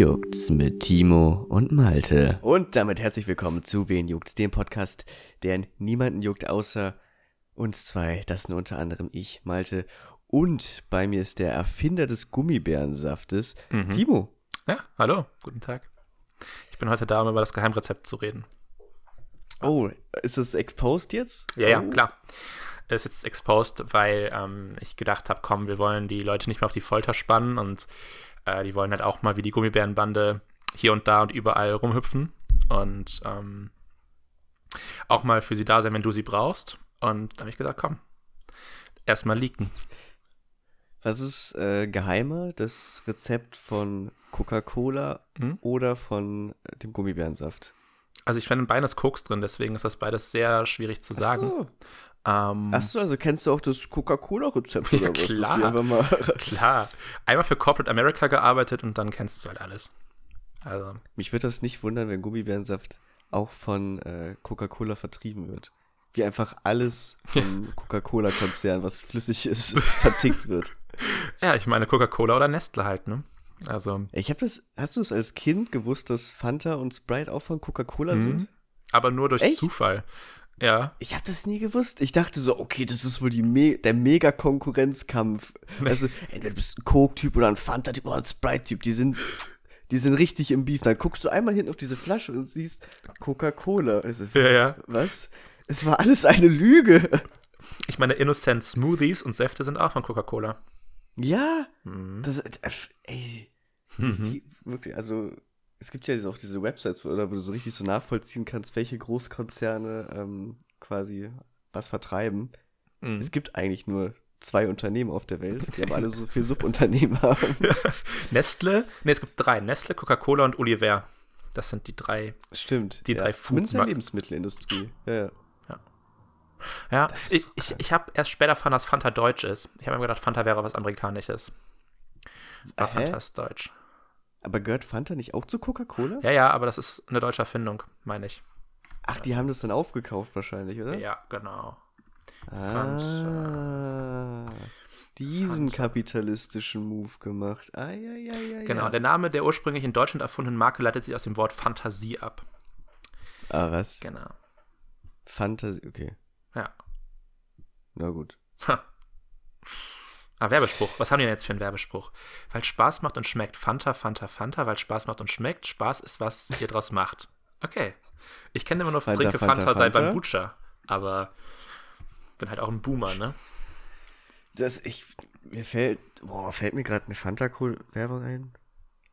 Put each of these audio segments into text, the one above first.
juckt's mit Timo und Malte. Und damit herzlich willkommen zu Wen juckt's, dem Podcast, der niemanden juckt außer uns zwei. Das sind unter anderem ich, Malte. Und bei mir ist der Erfinder des Gummibärensaftes, Mhm. Timo. Ja, hallo, guten Tag. Ich bin heute da, um über das Geheimrezept zu reden. Oh, ist das exposed jetzt? Ja, ja, oh. klar. Es ist jetzt exposed, weil ähm, ich gedacht habe, komm, wir wollen die Leute nicht mehr auf die Folter spannen und äh, die wollen halt auch mal wie die Gummibärenbande hier und da und überall rumhüpfen und ähm, auch mal für sie da sein, wenn du sie brauchst. Und da habe ich gesagt, komm, erstmal leaken. Was ist äh, geheimer? Das Rezept von Coca-Cola Hm? oder von dem Gummibärensaft? Also ich finde beides Koks drin, deswegen ist das beides sehr schwierig zu sagen. Ach so. Ähm, Ach so, also kennst du auch das Coca-Cola-Rezept Ja, oder was? klar. Einfach mal Klar. Einmal für Corporate America gearbeitet und dann kennst du halt alles. Also, Mich würde das nicht wundern, wenn Gummibärensaft auch von äh, Coca-Cola vertrieben wird. Wie einfach alles vom Coca-Cola-Konzern, was flüssig ist, vertickt wird. ja, ich meine Coca-Cola oder Nestle halt, ne? Also, Ich habe das, hast du es als Kind gewusst, dass Fanta und Sprite auch von Coca-Cola Mhm. sind? aber nur durch Echt? Zufall. Ja. Ich habe das nie gewusst. Ich dachte so, okay, das ist wohl die Me der Mega-Konkurrenzkampf. Also, entweder du bist ein Coke-Typ oder ein Fanta-Typ oder ein Sprite-Typ. Die sind, die sind richtig im Beef. Dann guckst du einmal hinten auf diese Flasche und siehst Coca-Cola. Also, Ja, ja. was? Es war alles eine Lüge. Ich meine, Innocent Smoothies und Säfte sind auch von Coca-Cola. Ja, Mhm. das, äh, ey, wie, wirklich, also es gibt ja auch diese Websites, wo, wo du so richtig so nachvollziehen kannst, welche Großkonzerne ähm, quasi was vertreiben. Mhm. Es gibt eigentlich nur zwei Unternehmen auf der Welt, die aber alle so viel Subunternehmen haben. Nestle? Ne, es gibt drei. Nestle, Coca-Cola und Oliver. Das sind die drei. Stimmt. Die ja, drei Zumindest in der. Lebensmittelindustrie. Ja, ja. Ja, ich, so ich, ich habe erst später erfahren, dass Fanta deutsch ist. Ich habe mir gedacht, Fanta wäre was Amerikanisches. Aber Hä? Fanta ist deutsch. Aber gehört Fanta nicht auch zu Coca-Cola? Ja, ja, aber das ist eine deutsche Erfindung, meine ich. Ach, die haben das dann aufgekauft wahrscheinlich, oder? Ja, genau. Ah, diesen Fanta. kapitalistischen Move gemacht. Ah, ja, ja, ja, Genau, der Name der ursprünglich in Deutschland erfundenen Marke leitet sich aus dem Wort Fantasie ab. Ah, was? Genau. Fantasie, okay. Ja. Na gut. Ha. Ah, Werbespruch. Was haben die denn jetzt für einen Werbespruch? Weil Spaß macht und schmeckt. Fanta, Fanta, Fanta, weil Spaß macht und schmeckt. Spaß ist, was ihr draus macht. Okay. Ich kenne immer nur Fanta, Trinke Fanta, Fanta, sei Fanta. beim Butcher. Aber bin halt auch ein Boomer, ne? Das, ich, mir fällt, boah, fällt mir gerade eine Fanta-Werbung ein?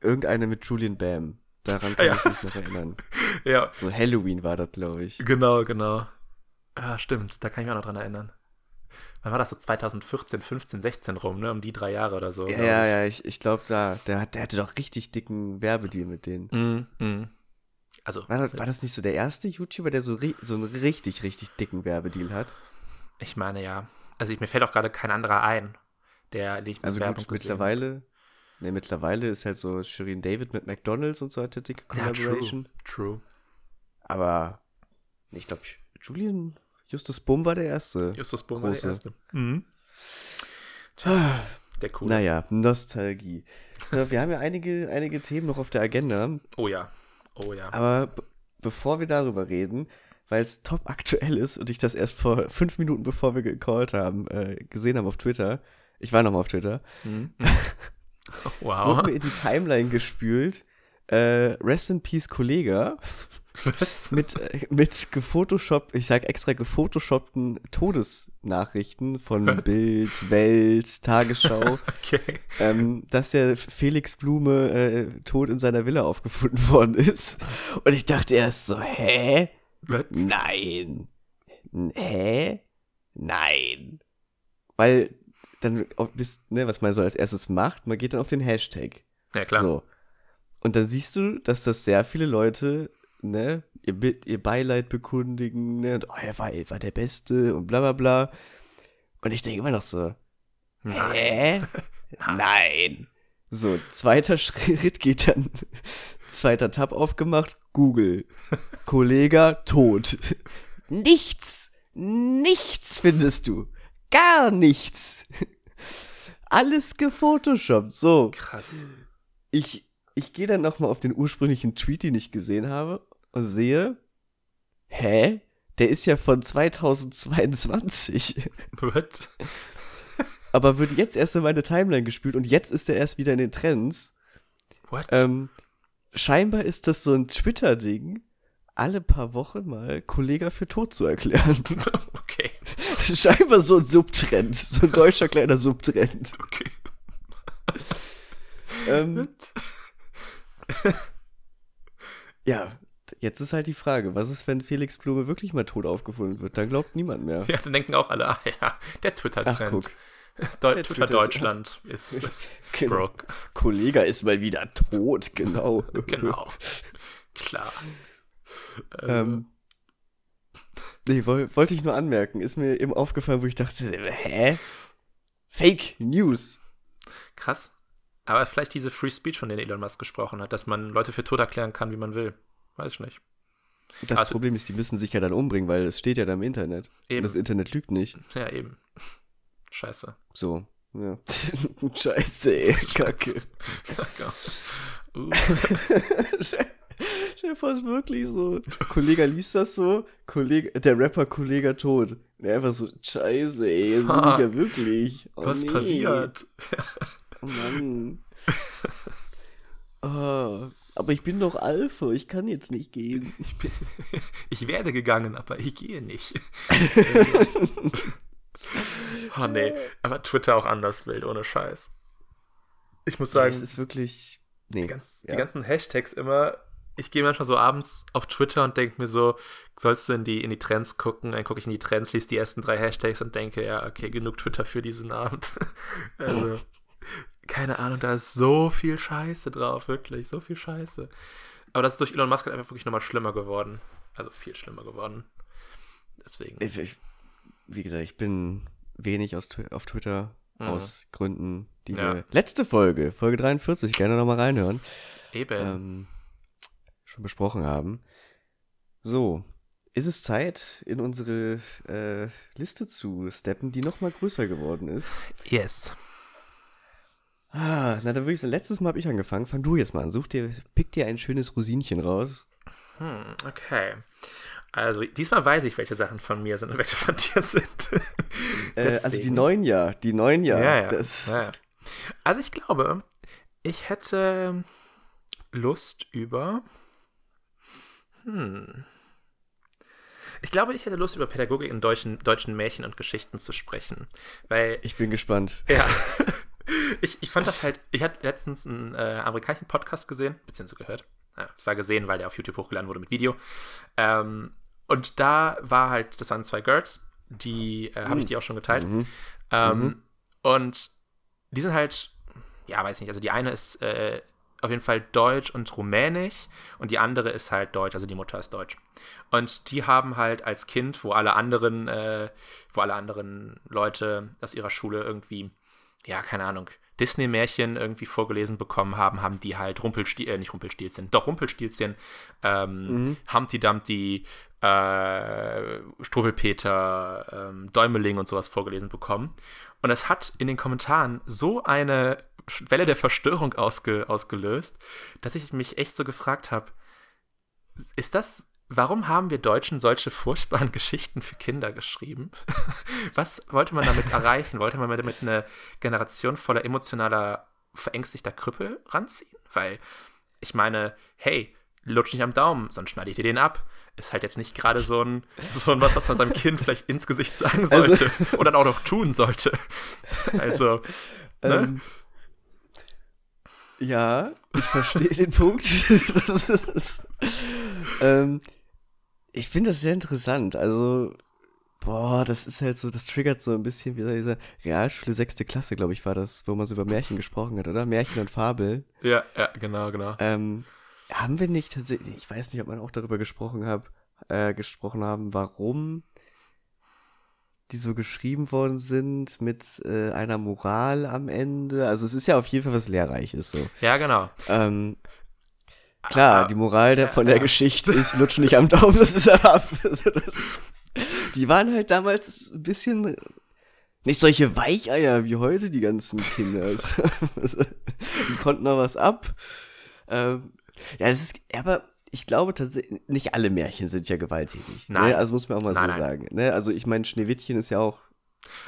Irgendeine mit Julian Bam. Daran kann Ja. ich mich noch erinnern. Ja, So Halloween war das, glaube ich. genau, genau. Ja, stimmt. Da kann ich mich auch noch dran erinnern. Wann war das so 2014, 15, 16 rum, ne? Um die drei Jahre oder so. Ja, ja, ich. ja, ich, ich glaube da, der, der hatte doch richtig dicken Werbedeal mit denen. Mm, mm. Also, War das, war das nicht so der erste YouTuber, der so, so einen richtig, richtig dicken Werbedeal hat? ich meine ja. Also, ich, mir fällt auch gerade kein anderer ein, der nicht mit Also Werbung gut, mittlerweile, ne, mittlerweile ist halt so Shirin David mit McDonalds und so der dicke Ja, Collaboration. true. True. Aber ich glaube, Julian Justus Bumm war der erste. Justus Bohm war der Große. Erste. Mhm. Ah, Der cool. Naja, Nostalgie. Wir haben ja einige, einige Themen noch auf der Agenda, Oh ja. Oh ja. aber bevor wir darüber reden, weil es top aktuell ist und ich das erst vor fünf Minuten, bevor wir gecallt haben, äh, gesehen haben auf Twitter, ich war nochmal auf Twitter, Mhm. wurde wow. mir in die Timeline gespült, äh, Rest in Peace Kollega mit, äh, mit gefotoshoppt, ich sag extra gefotoshoppten Todesnachrichten von Bild, Welt, Tagesschau, Okay. ähm, dass der Felix Blume äh, tot in seiner Villa aufgefunden worden ist. Und ich dachte erst so, hä? Was? Nein. Hä? Nein. Weil dann bist, ne, was man so als erstes macht, man geht dann auf den Hashtag. Ja, klar. So. Und dann siehst du, dass das sehr viele Leute, ne, ihr, ihr Beileid bekundigen, ne, und, oh, er war, er war der Beste und bla bla bla. Und ich denke immer noch so, Hä? Nein. So, zweiter Schritt geht dann, zweiter Tab aufgemacht, Google. Kollege tot. Nichts. Nichts findest du. Gar nichts. Alles gefotoshoppt. So, Krass. ich, ich gehe dann nochmal auf den ursprünglichen Tweet, den ich gesehen habe, und sehe, hä? Der ist ja von 2022. What? Aber wird jetzt erst in meine Timeline gespielt und jetzt ist er erst wieder in den Trends. What? Ähm, scheinbar ist das so ein Twitter-Ding, alle paar Wochen mal Kollega für tot zu erklären. okay. scheinbar so ein Subtrend, so ein deutscher kleiner Subtrend. Okay. Ähm, ja, jetzt ist halt die Frage, was ist, wenn Felix Blume wirklich mal tot aufgefunden wird? Dann glaubt niemand mehr. Ja, dann denken auch alle, ah ja, der Twitter-Trend. Deu Twitter Twitter- Deutschland ist Genau. broke. Kollega ist mal wieder tot, genau. Genau. Klar. Ähm, nee, woll, wollte ich nur anmerken. Ist mir eben aufgefallen, wo ich dachte, hä? Fake News. Krass. Aber vielleicht diese Free Speech, von der Elon Musk gesprochen hat, dass man Leute für tot erklären kann, wie man will. Weiß ich nicht. Das Also- Problem ist, die müssen sich ja dann umbringen, weil es steht ja da im Internet. Eben. Und das Internet lügt nicht. Ja, eben. Scheiße. So. Ja. Scheiße, ey. Kacke. Uh, Stell dir vor, es ist wirklich so. Kollege liest das so, Kollege, der Rapper Kollege tot. Der einfach so, scheiße, ey, das ich ja wirklich. Oh, was nee. passiert? Oh Mann. oh, aber ich bin doch Alpha, ich kann jetzt nicht gehen. Ich, bin, ich werde gegangen, aber ich gehe nicht. oh nee, aber Twitter auch anders wild, ohne Scheiß. Ich muss sagen, es ist wirklich. Nee. die, ganz, ja. die ganzen Hashtags immer. Ich gehe manchmal so abends auf Twitter und denke mir so, sollst du in die, in die Trends gucken? Dann gucke ich in die Trends, lese die ersten drei Hashtags und denke, ja, okay, genug Twitter für diesen Abend. also, keine Ahnung, da ist so viel Scheiße drauf, wirklich, so viel Scheiße. Aber das ist durch Elon Musk halt einfach wirklich nochmal schlimmer geworden. Also viel schlimmer geworden. Deswegen. Ich, ich, wie gesagt, ich bin wenig aus, auf Twitter Mhm. aus Gründen, die Ja. wir. Letzte Folge, Folge 43, gerne nochmal reinhören. Eben. ähm, schon besprochen haben. So, ist es Zeit, in unsere äh, Liste zu steppen, die noch mal größer geworden ist. yes. Ah, na dann würde ich sagen, letztes Mal habe ich angefangen. Fang du jetzt mal an. Such dir, pick dir ein schönes Rosinchen raus. Hm, okay. Also, diesmal weiß ich, welche Sachen von mir sind und welche von dir sind. Äh, also die neuen ja, die neuen ja. Ja, ja, ja. Also ich glaube, ich hätte Lust über. Hm. Ich glaube, ich hätte Lust über Pädagogik in deutschen, deutschen Märchen und Geschichten zu sprechen. Weil, Ich bin gespannt. ja. Ich, ich fand das halt, ich hatte letztens einen äh, amerikanischen Podcast gesehen, beziehungsweise gehört. Ja, es war gesehen, weil der auf YouTube hochgeladen wurde mit Video. Ähm, und da war halt, das waren zwei Girls, die, äh, habe ich die auch schon geteilt. Mhm. Ähm, Mhm. Und die sind halt, ja, weiß nicht, also die eine ist äh, auf jeden Fall Deutsch und Rumänisch und die andere ist halt Deutsch, also die Mutter ist Deutsch. Und die haben halt als Kind, wo alle anderen, äh, wo alle anderen Leute aus ihrer Schule irgendwie, ja, keine Ahnung, Disney-Märchen irgendwie vorgelesen bekommen haben, haben die halt Rumpelstil, äh, nicht Rumpelstilzchen, doch Rumpelstilzchen, ähm, Mhm. Humpty Dumpty, äh, Struwwelpeter, ähm, Däumeling und sowas vorgelesen bekommen. Und es hat in den Kommentaren so eine Welle der Verstörung ausge ausgelöst, dass ich mich echt so gefragt habe, ist das, warum haben wir Deutschen solche furchtbaren Geschichten für Kinder geschrieben? Was wollte man damit erreichen? Wollte man damit eine Generation voller emotionaler, verängstigter Krüppel ranziehen? Weil, ich meine, hey, lutsch nicht am Daumen, sonst schneide ich dir den ab. Ist halt jetzt nicht gerade so ein, so ein was, was man seinem Kind vielleicht ins Gesicht sagen Also- sollte und dann auch noch tun sollte. Also, ne? Ähm, ja, ich verstehe den Punkt. Das ist, ähm, ich finde das sehr interessant. Also, boah, das ist halt so, das triggert so ein bisschen wie diese Realschule sechste Klasse, glaube ich, war das, wo man so über Märchen gesprochen hat, oder? Märchen und Fabel. ja, ja, genau, genau. Ähm, haben wir nicht tatsächlich, ich weiß nicht, ob man auch darüber gesprochen hab, äh, gesprochen haben, warum die so geschrieben worden sind mit äh, einer Moral am Ende. Also es ist ja auf jeden Fall was Lehrreiches so. Ja, genau. Ähm, klar, Ah, die Moral der, von der ja. Geschichte ist, lutsch nicht am Daumen, das ist aber ab. Also das, die waren halt damals ein bisschen nicht solche Weicheier wie heute die ganzen Kinder. Also, die konnten noch was ab. ähm, ja, es ist, aber ich glaube tatsächlich, nicht alle Märchen sind ja gewalttätig. Nein. Ne? Also muss man auch mal Nein, so nein. sagen. Ne? Also ich meine, Schneewittchen ist ja auch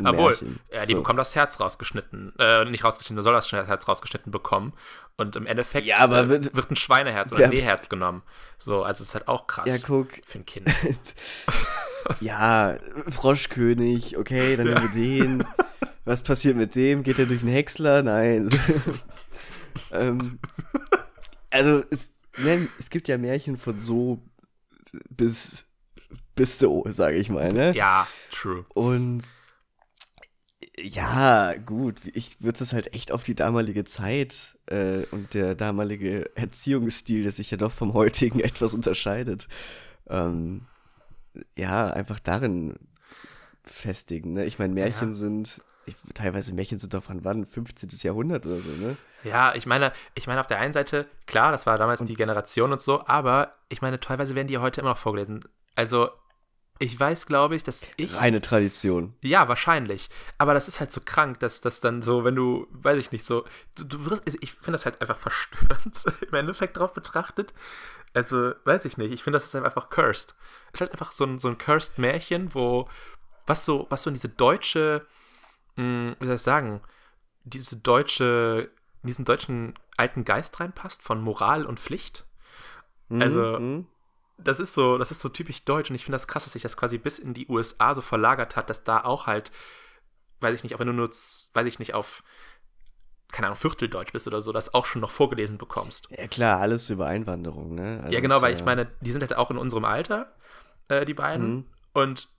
Obwohl, ja, die so. bekommt das Herz rausgeschnitten. Äh, nicht rausgeschnitten, soll das Herz rausgeschnitten bekommen. Und im Endeffekt Ja, aber äh, wird- wird ein Schweineherz oder ein Rehherz genommen. So, also es ist halt auch krass Ja, guck. für ein Kind. ja, Froschkönig, okay, dann nehmen wir den. Was passiert mit dem? Geht er durch einen Häcksler? Nein. ähm, also, es, ne, es gibt ja Märchen von so bis, bis so, sage ich mal, ne? Ja, true. Und ja, gut, ich würde es halt echt auf die damalige Zeit äh, und der damalige Erziehungsstil, der sich ja doch vom heutigen etwas unterscheidet, ähm, ja, einfach darin festigen. Ne? Ich meine, Märchen Ja. sind, ich, teilweise Märchen sind doch von wann? 15. Jahrhundert oder so, ne? Ja, ich meine, ich meine auf der einen Seite, klar, das war damals die Und- Generation und so, aber ich meine, teilweise werden die heute immer noch vorgelesen. Also, ich weiß, glaube ich, dass ich. Reine Tradition. Ja, wahrscheinlich. Aber das ist halt so krank, dass das dann so, wenn du, weiß ich nicht, so, du, du wirst, also ich finde das halt einfach verstörend im Endeffekt drauf betrachtet. Also, weiß ich nicht, ich finde, das ist einfach cursed. Es ist halt einfach so ein, so ein cursed Märchen, wo, was so, was so in diese deutsche, mh, wie soll ich sagen, diese deutsche, in diesen deutschen alten Geist reinpasst von Moral und Pflicht. Mhm, Also- mhm. Das ist so, das ist so typisch deutsch und ich finde das krass, dass sich das quasi bis in die USA so verlagert hat, dass da auch halt, weiß ich nicht, auch wenn du nur, weiß ich nicht, auf, keine Ahnung, Vierteldeutsch bist oder so, das auch schon noch vorgelesen bekommst. Ja, klar, alles über Einwanderung, ne? Also ja, genau, weil ich meine, die sind halt auch in unserem Alter, äh, die beiden. Mhm. Und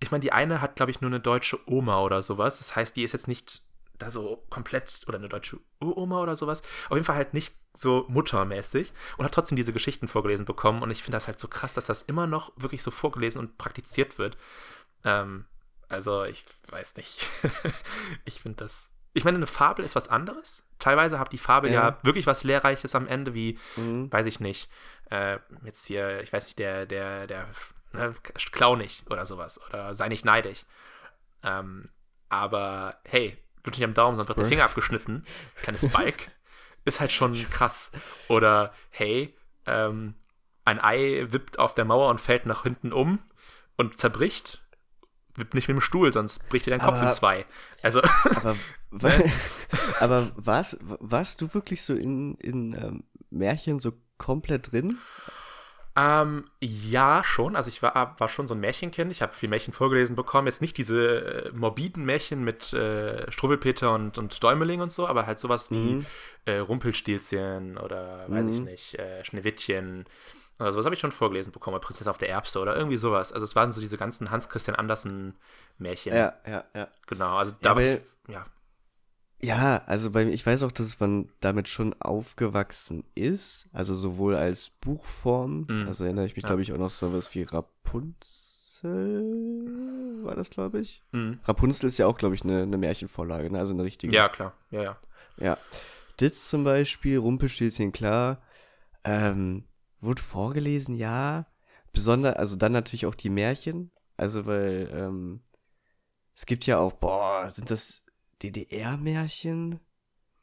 ich meine, die eine hat, glaube ich, nur eine deutsche Oma oder sowas. Das heißt, die ist jetzt nicht da so komplett, oder eine deutsche Uroma oder sowas. Auf jeden Fall halt nicht so muttermäßig und hat trotzdem diese Geschichten vorgelesen bekommen. Und ich finde das halt so krass, dass das immer noch wirklich so vorgelesen und praktiziert wird. Ähm, also, ich weiß nicht. ich finde das. Ich meine, eine Fabel ist was anderes. Teilweise hat die Fabel ja. Ja. wirklich was Lehrreiches am Ende, wie Mhm. weiß ich nicht, äh, jetzt hier, ich weiß nicht, der, der, der, ne, klau nicht oder sowas oder sei nicht neidisch. Ähm, aber hey, nicht am Daumen, sonst wird der? Finger abgeschnitten. Kleines Spike. Ist halt schon krass. Oder hey, ähm, ein Ei wippt auf der Mauer und fällt nach hinten um und zerbricht. Wippt nicht mit dem Stuhl, sonst bricht dir dein Kopf Aber- in zwei. Also, Aber, wa- aber warst, warst du wirklich so in, in ähm, Märchen so komplett drin? Ähm, ja, schon. Also ich war, war schon so ein Märchenkind. Ich habe viel Märchen vorgelesen bekommen. Jetzt nicht diese äh, morbiden Märchen mit äh, Struwwelpeter und, und Däumeling und so, aber halt sowas wie Mhm. äh, Rumpelstilzchen oder weiß ich Mhm. nicht, äh, Schneewittchen oder sowas habe ich schon vorgelesen bekommen. Oder Prinzessin auf der Erbse oder irgendwie sowas. Also es waren so diese ganzen Hans Christian Andersen Märchen. Ja, ja, ja. Genau. Also Ja, da aber- ich, ja. Ja, also bei ich weiß auch, dass man damit schon aufgewachsen ist, also sowohl als Buchform, Mhm. also erinnere ich mich, Ja. glaube ich, auch noch so was wie Rapunzel, war das, glaube ich? Mhm. Rapunzel ist ja auch, glaube ich, eine, eine Märchenvorlage, ne? also eine richtige. Ja, klar. Ja, ja. Ja. Ditz zum Beispiel, Rumpelstilzchen, klar. Ähm, wurde vorgelesen, ja. Besonders, also dann natürlich auch die Märchen. Also, weil, ähm, es gibt ja auch, boah, sind das DDR-Märchen?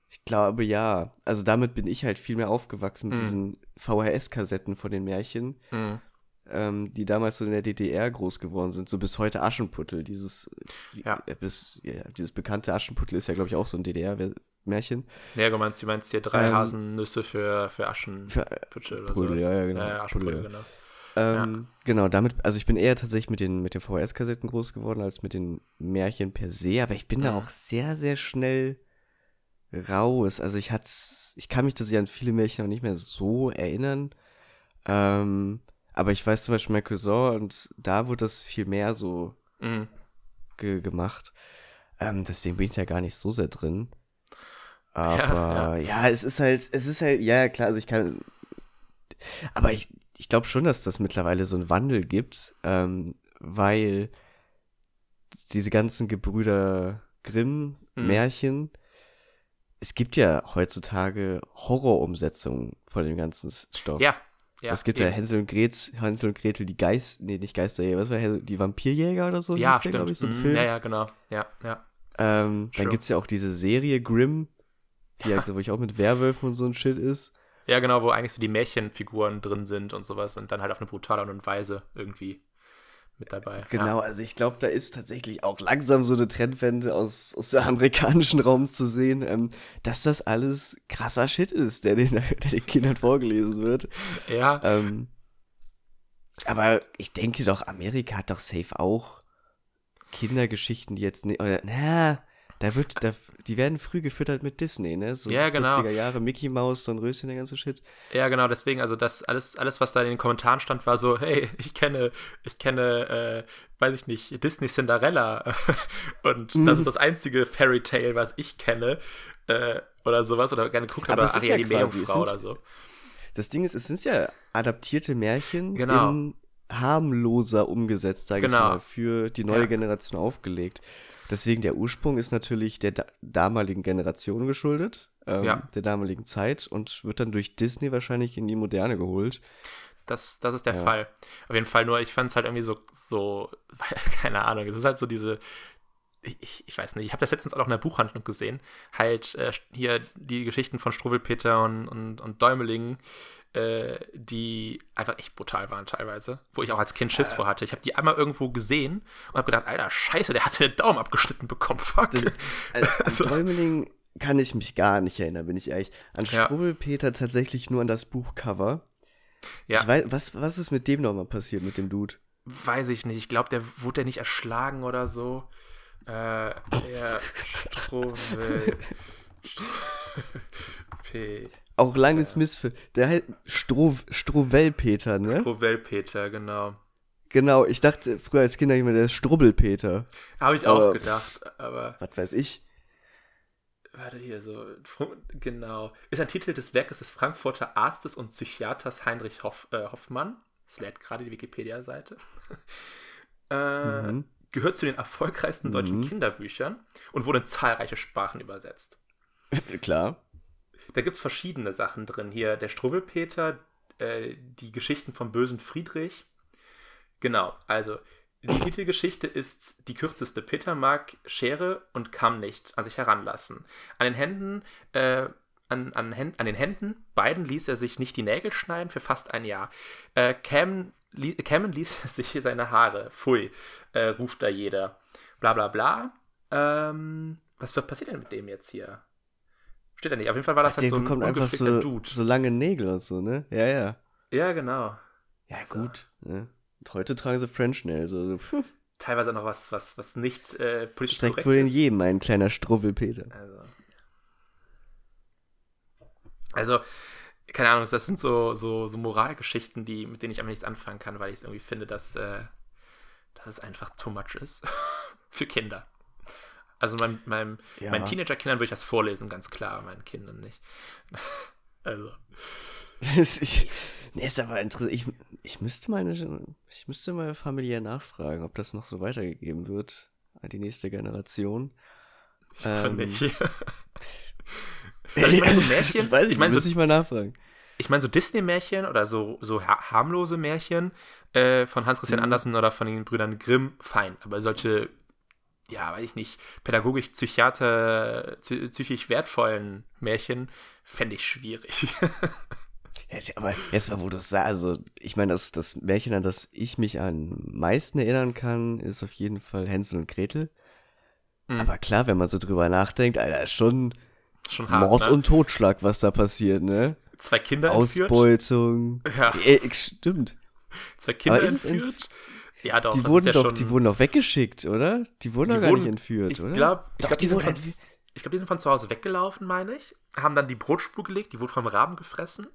Ich glaube, ja. Also damit bin ich halt viel mehr aufgewachsen mit Mhm. diesen VHS-Kassetten von den Märchen, Mhm. ähm, die damals so in der DDR groß geworden sind. So bis heute Aschenputtel. Dieses, Ja. äh, bis, ja, dieses bekannte Aschenputtel ist ja, glaube ich, auch so ein DDR-Märchen. Ja, du meinst, du meinst hier drei Ähm, Hasennüsse für, für Aschen. Für, äh, Putsche oder Brödel, sowas. ja, ja, genau. Ja, Aschenbrödel, Brödel. genau. Ähm, Genau, damit, also ich bin eher tatsächlich mit den, mit den VHS-Kassetten groß geworden, als mit den Märchen per se, aber ich bin da Mhm. auch sehr, sehr schnell raus. Also ich hatte, ich kann mich tatsächlich an viele Märchen auch nicht mehr so erinnern. Ähm, aber ich weiß zum Beispiel mein Cousin und da wurde das viel mehr so Mhm. ge gemacht. Ähm, deswegen bin ich da gar nicht so sehr drin. Aber ja, es ist halt, es ist halt, ja klar, also ich kann, aber ich, ich glaube schon, dass das mittlerweile so einen Wandel gibt, ähm, weil diese ganzen Gebrüder Grimm Mhm. Märchen, es gibt ja heutzutage Horrorumsetzungen von dem ganzen Stoff. Ja, ja. es gibt ja eben. Hänsel und, Gretz, Hänsel und Gretel, die Geist, nee, nicht Geisterjäger, was war Hänsel, die Vampirjäger oder so? ja, hieß der, stimmt. glaub ich, so ein Mhm, Film. Ja, ja, genau. Ja, ja. Ähm, dann Sure. gibt's ja auch diese Serie Grimm, die halt, wo ich auch mit Werwölfen und so ein Shit ist. Ja, genau, wo eigentlich so die Märchenfiguren drin sind und sowas und dann halt auf eine brutale Art und Weise irgendwie mit dabei. Genau, ja. also ich glaube, da ist tatsächlich auch langsam so eine Trendwende aus, aus dem amerikanischen Raum zu sehen, ähm, dass das alles krasser Shit ist, der den, der den Kindern vorgelesen wird. Ja. Ähm, aber ich denke doch, Amerika hat doch safe auch Kindergeschichten, die jetzt nicht, oder, na, da wird, da, die werden früh gefüttert mit Disney, ne? So ja, genau. 40er Jahre, Mickey Mouse, so ein Röschen, der ganze Shit. Ja, genau, deswegen, also das, alles, alles, was da in den Kommentaren stand, war so, hey, ich kenne, ich kenne, äh, weiß ich nicht, Disney Cinderella. Und mhm. das ist das einzige Fairy Tale, was ich kenne. Äh, oder sowas, oder gerne guckt oder Aria ja die Meerjungfrau oder so. Das Ding ist, es sind ja adaptierte Märchen genau. in harmloser umgesetzt, sage genau. ich mal, für die neue ja. Generation aufgelegt. Deswegen der Ursprung ist natürlich der da damaligen Generation geschuldet, ähm, ja. der damaligen Zeit und wird dann durch Disney wahrscheinlich in die Moderne geholt. Das, das ist der ja. Fall. Auf jeden Fall nur, ich fand es halt irgendwie so, so, keine Ahnung, es ist halt so diese, ich, ich weiß nicht, ich habe das letztens auch noch in der Buchhandlung gesehen, halt äh, hier die Geschichten von Struwwelpeter und, und, und Däumeling, äh, die einfach echt brutal waren teilweise, wo ich auch als Kind Schiss äh. vor hatte. Ich habe die einmal irgendwo gesehen und habe gedacht, Alter, scheiße, der hat den Daumen abgeschnitten bekommen, fuck. Das, also, also, Däumeling kann ich mich gar nicht erinnern, bin ich ehrlich. An ja. Struwwelpeter tatsächlich nur an das Buchcover. Ja. Weiß, was, was ist mit dem nochmal passiert, mit dem Dude? Weiß ich nicht. Ich glaube, der wurde der nicht erschlagen oder so. Äh, der Struwwel. P. Auch langes Missfilm. Der heißt Stro Strovelpeter, ne? Strovelpeter, genau. Genau, ich dachte früher als Kind immer, der ist Strubbelpeter. Habe ich aber, auch gedacht, aber. Was weiß ich. Warte hier, so. Genau. Ist ein Titel des Werkes des Frankfurter Arztes und Psychiaters Heinrich Hoff, äh, Hoffmann. Das lädt gerade die Wikipedia-Seite. äh, mhm. Gehört zu den erfolgreichsten deutschen mhm. Kinderbüchern und wurde in zahlreiche Sprachen übersetzt. Klar da gibt es verschiedene Sachen drin. Hier der Struwwelpeter, äh, die Geschichten vom bösen Friedrich. Genau, also die Titelgeschichte ist Die kürzeste Peter mag Schere und Kamm nicht an sich heranlassen. An den Händen, äh, an, an, an, den Händen, beiden ließ er sich nicht die Nägel schneiden für fast ein Jahr. Äh, Cam, Cameron ließ sich seine Haare. Pfui, äh, ruft da jeder. Bla bla bla. Ähm, was, was passiert denn mit dem jetzt hier? Steht da nicht. Auf jeden Fall war das Ach, halt so ein bekommt einfach so, Dude. so lange Nägel und so, ne? Ja, ja. Ja, genau. Ja, gut. Ne? Und heute tragen sie French Nails. Also, Teilweise noch was, was, was nicht äh, politisch Streckt korrekt wohl in jedem ein kleiner Struwwelpeter. Also. also, keine Ahnung, das sind so, so, so Moralgeschichten, die, mit denen ich einfach nichts anfangen kann, weil ich es irgendwie finde, dass, äh, dass es einfach too much ist. Für Kinder. Also mein, meinem, ja. meinen Teenager-Kindern würde ich das vorlesen, ganz klar, meinen Kindern nicht. also. ich, nee, ist aber interessant. Ich, ich müsste mal ich müsste mal familiär nachfragen, ob das noch so weitergegeben wird an die nächste Generation. Ich ähm, nicht. Also ich meine so Märchen. Ich weiß nicht, ich meine, so, ich mal nachfragen. Ich meine so Disney-Märchen oder so, so harmlose Märchen äh, von Hans Christian mhm. Andersen oder von den Brüdern Grimm, fein. Aber solche ja, weiß ich nicht, pädagogisch, psychiater, psychisch wertvollen Märchen fände ich schwierig. aber jetzt mal, wo du es sagst, also ich meine, das, das Märchen, an das ich mich am meisten erinnern kann, ist auf jeden Fall Hänsel und Gretel. Mhm. Aber klar, wenn man so drüber nachdenkt, Alter, ist schon, schon hart, Mord ne? und Totschlag, was da passiert, ne? Zwei Kinder Ausbeutung. Entführt. Ja. ja. Stimmt. Zwei Kinder entführt. Ja, doch. Die wurden ja doch, die wurden doch weggeschickt, oder? Die wurden doch gar wurden, nicht entführt, ich oder? Glaub, ich glaube, die, die, von, ich glaub, die sind von zu Hause weggelaufen, meine ich. Haben dann die Brotspur gelegt, die wurde vom Raben gefressen.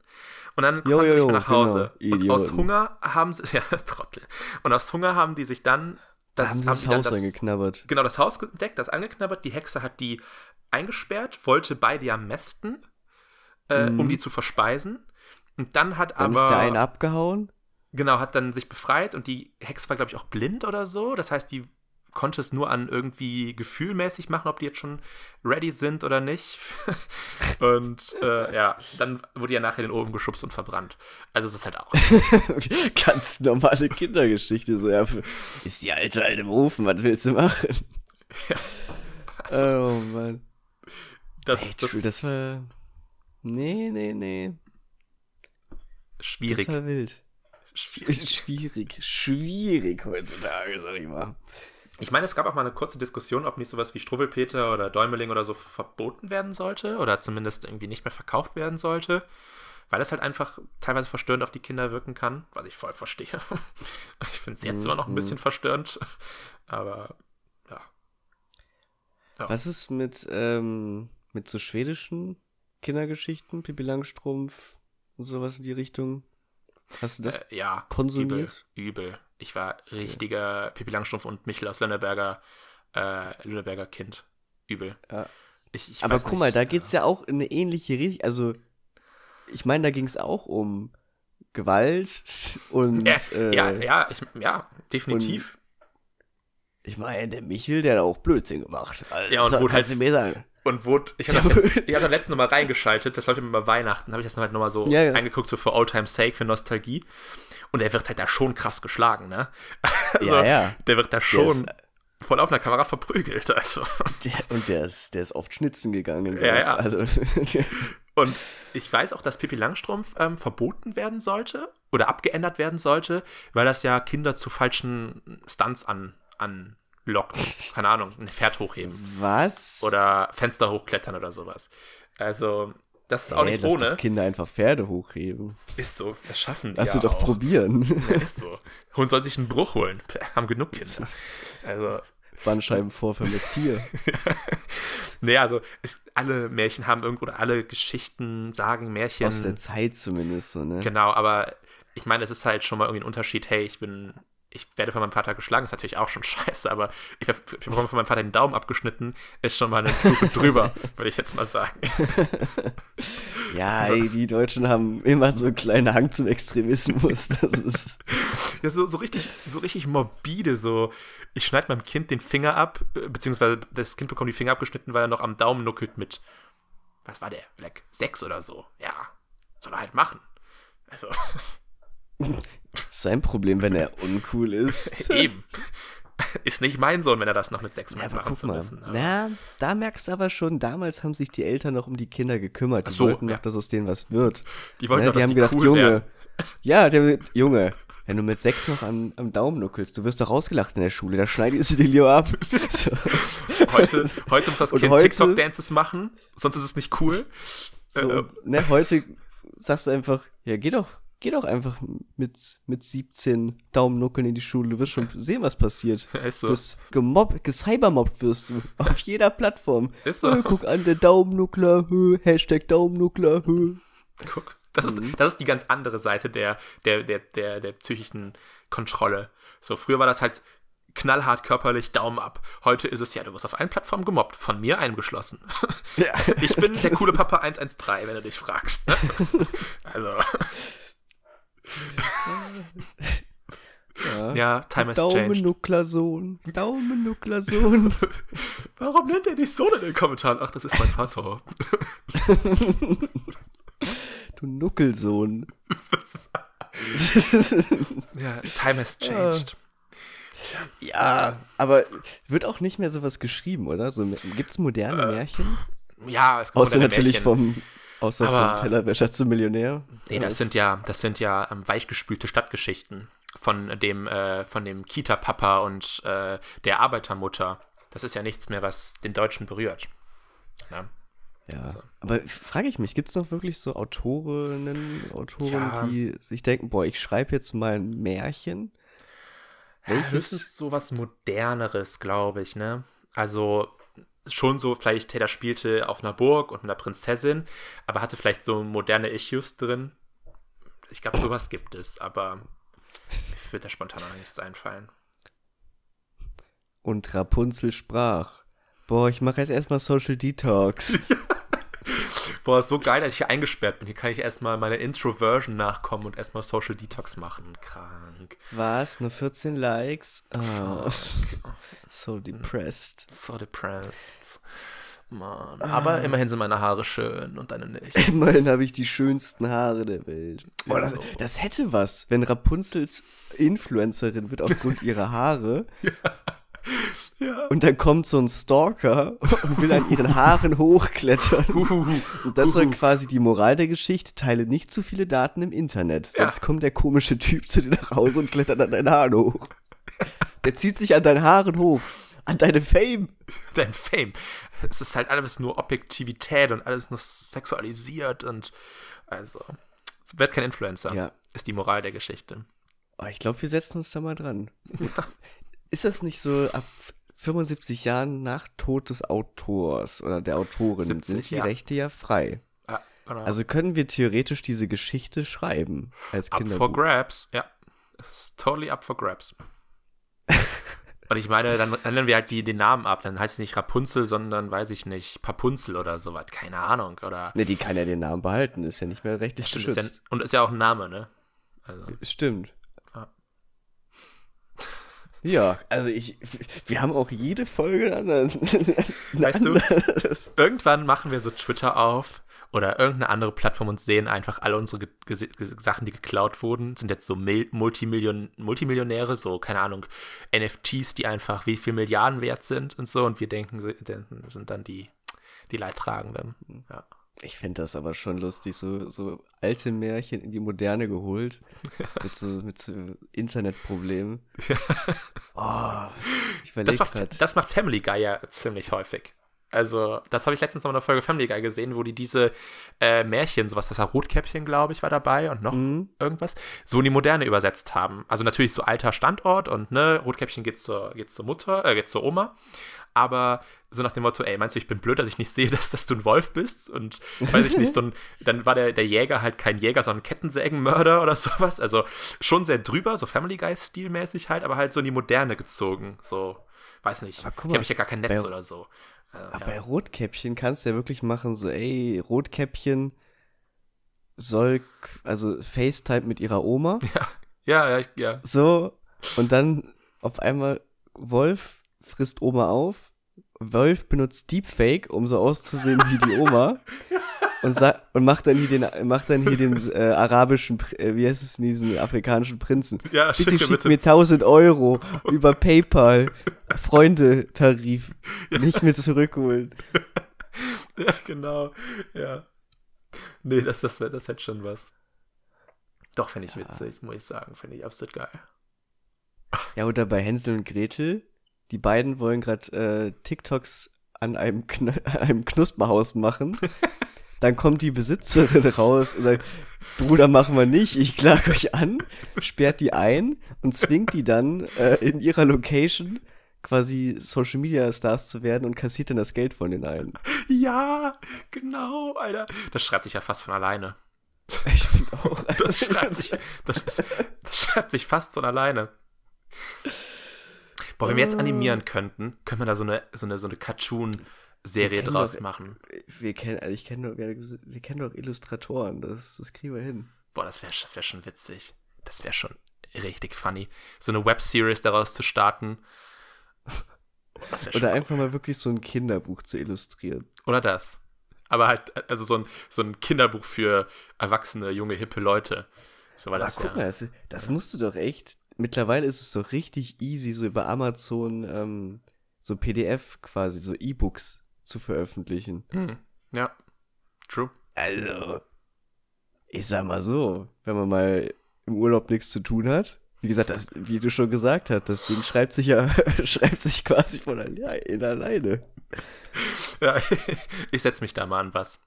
Und dann jo, jo, jo, nach Hause. Genau, und aus Hunger haben sie, ja, Trottel. Und aus Hunger haben die sich dann das, haben sie das Haus das, angeknabbert. Genau, das Haus entdeckt, das angeknabbert. Die Hexe hat die eingesperrt, wollte beide am mästen, äh, mhm. um die zu verspeisen. Und dann hat dann aber. Ist der eine abgehauen? Genau, hat dann sich befreit und die Hexe war, glaube ich, auch blind oder so. Das heißt, die konnte es nur an irgendwie gefühlmäßig machen, ob die jetzt schon ready sind oder nicht. und äh, ja, dann wurde ja nachher in den Ofen geschubst und verbrannt. Also es ist halt auch. Ganz normale Kindergeschichte. So, ja, ist die alte halt im Ofen, was willst du machen? Ja. Also, oh Mann. Das, hey, das, das war. Nee, nee, nee. Schwierig. Total wild. Schwierig. Ist schwierig. Schwierig heutzutage, sag ich mal. Ich meine, es gab auch mal eine kurze Diskussion, ob nicht sowas wie Struwwelpeter oder Däumeling oder so verboten werden sollte oder zumindest irgendwie nicht mehr verkauft werden sollte, weil das halt einfach teilweise verstörend auf die Kinder wirken kann, was ich voll verstehe. Ich finde es jetzt Mhm, immer noch ein mhm. bisschen verstörend, aber ja. Ja. Was ist mit, ähm, mit so schwedischen Kindergeschichten, Pippi Langstrumpf und sowas in die Richtung? Hast du das äh, ja, konsumiert? Übel, übel. Ich war richtiger Pippi Langstrumpf und Michel aus Lönneberger, äh, Lönneberger Kind. Übel. Ja. Ich, ich Aber guck nicht, mal, da äh, geht's ja auch in eine ähnliche Richtung. Also, ich meine, da ging's auch um Gewalt und. Ja, äh, ja, ja, ich, ja, definitiv. Ich meine, der Michel, der hat auch Blödsinn gemacht. Also, Ja, und das wurde halt- mir sagen. Und wurde, ich habe das, ich hab das letzte Mal reingeschaltet, das sollte mal Weihnachten, habe ich das halt nochmal so Ja, ja. eingeguckt, so für Old Time's Sake, für Nostalgie. Und er wird halt da schon krass geschlagen, ne? Also, Ja, ja. Der wird da schon ist, voll auf einer Kamera verprügelt, also. der, und der ist, der ist oft schnitzen gegangen. So. Ja, ja. Also, Und ich weiß auch, dass Pippi Langstrumpf ähm, verboten werden sollte oder abgeändert werden sollte, weil das ja Kinder zu falschen Stunts an, anlockt. Keine Ahnung, ein Pferd hochheben was? oder Fenster hochklettern oder sowas. Also, das ist auch Ey, nicht ohne. Kinder einfach Pferde hochheben. Ist so, das schaffen die Lass ja sie doch auch. probieren. Ja, ist so. Hund soll sich einen Bruch holen. Haben genug Kinder. Also, Bandscheibenvorfall mit vier. nee, also ist, alle Märchen haben irgendwo, oder alle Geschichten, Sagen, Märchen. Aus der Zeit zumindest so, ne? Genau, aber ich meine, es ist halt schon mal irgendwie ein Unterschied, hey, ich bin, ich werde von meinem Vater geschlagen, ist natürlich auch schon scheiße, aber ich, hab- ich bekomme von meinem Vater den Daumen abgeschnitten, ist schon mal eine Stufe drüber, würde ich jetzt mal sagen. Ja, ey, die Deutschen haben immer so einen kleinen Hang zum Extremismus. Das ist. Ja, so, so richtig, so richtig morbide, so, ich schneide meinem Kind den Finger ab, äh, beziehungsweise das Kind bekommt die Finger abgeschnitten, weil er noch am Daumen nuckelt mit, was war der, vielleicht sechs oder so. Ja, soll er halt machen. Also, Sein Problem, wenn er uncool ist. eben. Ist nicht mein Sohn, wenn er das noch mit sechs Ja, meint, aber machen guck mal. müssen. aber- Na, da merkst du aber schon, damals haben sich die Eltern noch um die Kinder gekümmert. Die so, wollten ja. noch, dass aus denen was wird. Die wollten Ne, doch, die haben die gedacht, cool Junge. werden. Ja, die haben gesagt, Junge, wenn du mit sechs noch am, am Daumen nuckelst, du wirst doch ausgelacht in der Schule, da schneidest du dir lieber ab. So. Heute, heute muss das Kind TikTok-Dances machen, sonst ist es nicht cool. So, Äh, ne, heute sagst du einfach, ja, geh doch, geh doch einfach mit, mit 17 Daumennuckeln in die Schule. Du wirst schon sehen, was passiert. Ist so. Du wirst gemobbt, gecybermobbt wirst du. Auf jeder Plattform. Ist so. Äh, guck an, der Daumennuckler, hö, Hashtag Daumennuckler, hö. Guck, das ist, Mhm. das ist die ganz andere Seite der, der, der, der, der psychischen Kontrolle. So, früher war das halt knallhart körperlich Daumen ab. Heute ist es ja, du wirst auf allen Plattformen gemobbt, von mir eingeschlossen. Ja. Ich bin der coole Papa 113, wenn du dich fragst. Ne? Also, Ja. ja, time has changed. Daumennucklersohn, Daumennucklersohn. Warum nennt er dich so in den Kommentaren? Ach, das ist mein Vater. du Nuckelsohn. Ja, time has changed. Ja, aber wird auch nicht mehr sowas geschrieben, oder? So, gibt's moderne Äh, Märchen? Ja, es gibt Außer natürlich Märchen. vom, außer Aber- vom Tellerwäscher zum Millionär. Nee, das sind ja, das sind ja ähm, weichgespülte Stadtgeschichten von dem, äh, von dem Kita-Papa und äh, der Arbeitermutter. Das ist ja nichts mehr, was den Deutschen berührt. Ja. Ja, So. aber frage ich mich, gibt's noch wirklich so Autorinnen, Autoren, Ja. die sich denken, boah, ich schreibe jetzt mal ein Märchen? Das ist so was Moderneres, glaube ich, ne? Also schon so, vielleicht, da spielte auf einer Burg und einer Prinzessin, aber hatte vielleicht so moderne Issues drin. Ich glaube, sowas gibt es, aber mir wird da spontan auch nichts einfallen. Und Rapunzel sprach, boah, ich mache jetzt erstmal Social Detox. Boah, ist so geil, dass ich hier eingesperrt bin. Hier kann ich erstmal meiner Introversion nachkommen und erstmal Social Detox machen. Krank. Was? Nur 14 Likes? Ah, so depressed. So depressed. Mann. Aber immerhin sind meine Haare schön und deine nicht. Immerhin habe ich die schönsten Haare der Welt. Boah, das, so. das hätte was, wenn Rapunzels Influencerin wird aufgrund ihrer Haare. Ja. Und dann kommt so ein Stalker und will an ihren Haaren hochklettern. Und das soll quasi die Moral der Geschichte, teile nicht zu viele Daten im Internet. Sonst Ja. kommt der komische Typ zu dir nach Hause und klettert an deinen Haaren hoch. Der zieht sich an deinen Haaren hoch. An deine Fame. Dein Fame. Es ist halt alles nur Objektivität und alles nur sexualisiert und also. Es wird kein Influencer. Ja. Ist die Moral der Geschichte. Oh, ich glaube, wir setzen uns da mal dran. Ist das nicht so ab 75 Jahren nach Tod des Autors oder der Autorin 70, sind die ja. Rechte ja frei? Ja, genau. Also können wir theoretisch diese Geschichte schreiben als up for grabs. Ja. Ist totally up for grabs. Und ich meine, dann ändern wir halt die, den Namen ab. Dann heißt es nicht Rapunzel, sondern, weiß ich nicht, Papunzel oder sowas. Keine Ahnung. Oder. Ne, die kann ja den Namen behalten, ist ja nicht mehr rechtlich Stimmt, ist ja, geschützt. und ist ja auch ein Name, ne? Also, Stimmt. Ja. Also ich, wir haben auch jede Folge anderen. Weißt du? irgendwann machen wir so Twitter auf oder irgendeine andere Plattform und sehen einfach alle unsere Ge Ge Sachen, die geklaut wurden, sind jetzt so Mil Multimillion Multimillionäre, so, keine Ahnung, NFTs, die einfach wie viel Milliarden wert sind und so und wir denken, sind dann die, die Leidtragenden. Ja. Ich finde das aber schon lustig, so, so alte Märchen in die Moderne geholt. mit so, mit so Internetproblemen. Oh, ich Das macht, das macht Family Guy ja ziemlich häufig. Also, das habe ich letztens noch in der Folge Family Guy gesehen, wo die diese äh, Märchen, sowas, das war Rotkäppchen, glaube ich, war dabei und noch Mhm. irgendwas, so in die Moderne übersetzt haben. Also natürlich so alter Standort und ne, Rotkäppchen geht zur, geht zur Mutter, äh, geht zur Oma. Aber so nach dem Motto, ey, meinst du, ich bin blöd, dass ich nicht sehe, dass, dass du ein Wolf bist? Und weiß ich nicht, so ein, dann war der, der Jäger halt kein Jäger, sondern Kettensägenmörder oder sowas. Also schon sehr drüber, so Family Guy-stilmäßig halt, aber halt so in die Moderne gezogen. So, weiß nicht. Mal, habe ich ja gar kein Netz bei- oder so. Äh, Aber ja. bei Rotkäppchen kannst du ja wirklich machen, so, ey, Rotkäppchen soll, also FaceTime mit ihrer Oma. ja, ja, ja. So, und dann auf einmal Wolf frisst Oma auf. Wolf benutzt Deepfake, um so auszusehen wie die Oma. Und, sa- und macht dann hier den, macht dann hier den äh, arabischen, äh, wie heißt es, diesen afrikanischen Prinzen. Ja, Bitte schick mir schickt bitte. mir 1000 Euro über PayPal. Freunde-Tarif. Nicht mehr zurückholen. Ja, genau. Ja. Nee, das, das, wär- das hätte schon was. Doch, finde ich witzig, muss ich sagen. Finde ich absolut geil. Ja, oder bei Hänsel und Gretel. Die beiden wollen gerade äh, TikToks an einem, Kn an einem Knusperhaus machen. Dann kommt die Besitzerin raus und sagt, Bruder, machen wir nicht, ich klag euch an, sperrt die ein und zwingt die dann äh, in ihrer Location quasi Social Media Stars zu werden und kassiert dann das Geld von den allen. Ja, genau, Alter. Das schreibt sich ja fast von alleine. Ich finde auch. Das schreibt sich, das, das schreibt sich fast von alleine. Boah, wenn wir jetzt animieren könnten, könnte man da so eine, so eine, so eine Cartoon-Serie Wir kennen draus doch- machen. wir kennen, also ich kenne doch, wir kennen doch Illustratoren, das, das kriegen wir hin. Boah, das wäre das wär schon witzig. Das wäre schon richtig funny. So eine Webseries daraus zu starten. Oder cool. einfach mal wirklich so ein Kinderbuch zu illustrieren. Oder das. Aber halt, also so ein, so ein Kinderbuch für erwachsene, junge, hippe Leute. So war Aber das guck ja. mal, das, das musst du doch echt. Mittlerweile ist es doch richtig easy, so über Amazon ähm, so PDF quasi, so E-Books zu veröffentlichen. Hm. Ja. True. Also, ich sag mal so, wenn man mal im Urlaub nichts zu tun hat, wie gesagt, das, wie du schon gesagt hast, das Ding schreibt sich ja, schreibt sich quasi von alleine, alleine. Ja, ich setze mich da mal an was.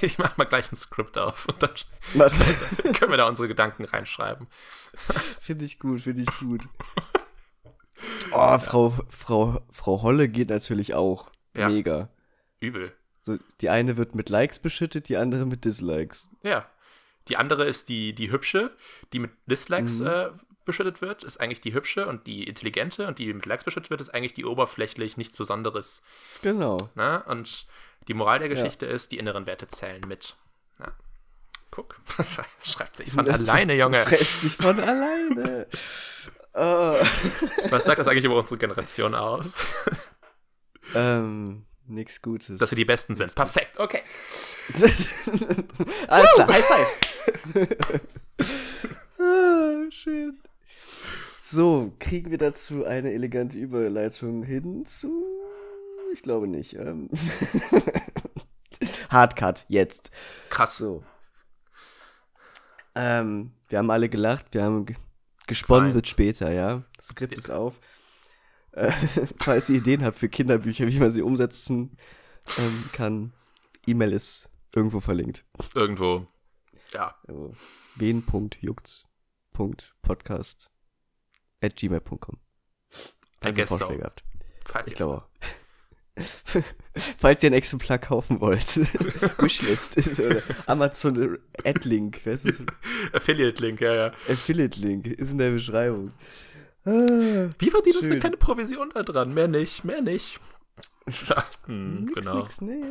Ich mache mal gleich ein Skript auf und dann Mach- können wir da unsere Gedanken reinschreiben. Finde ich gut, finde ich gut. Oh, Frau, Frau, Frau Holle geht natürlich auch. Ja. Mega. Übel. So, die eine wird mit Likes beschüttet, die andere mit Dislikes. Ja. Die andere ist die, die hübsche, die mit Dislikes Mhm. äh, beschüttet wird, ist eigentlich die hübsche und die intelligente und die mit Likes beschüttet wird, ist eigentlich die oberflächlich nichts Besonderes. Genau. Ne? Und die Moral der Ja. Geschichte ist, die inneren Werte zählen mit. Ja. Guck, das schreibt sich von Das- alleine, Junge. Das reißt sich von alleine. Ah. Was sagt das eigentlich über unsere Generation aus? Ähm, nix Gutes. Dass wir die Besten sind. Perfekt, okay. Alles klar, High Five. ah, schön. So, kriegen wir dazu eine elegante Überleitung hinzu? Ich glaube nicht. Ähm. Hardcut, jetzt. Krass. So. Ähm, wir haben alle gelacht, wir haben ge- gesponnen wird später, ja. Das Skript ist auf. Äh, falls ihr Ideen habt für Kinderbücher, wie man sie umsetzen ähm, kann, E-Mail ist irgendwo verlinkt. Irgendwo. Ja. Also, wen.juckt's.podcast at gmail.com. Falls ihr so. Vorschläge habt. Falls Ich glaube. Falls ihr ein Exemplar kaufen wollt. Wishlist ist oder Amazon Adlink? Affiliate-Link, ja, ja. Affiliate-Link ist in der Beschreibung. Wie verdient uns eine Schön. kleine Provision da dran? Mehr nicht, mehr nicht. Ja, hm, nix, genau. nix, nee.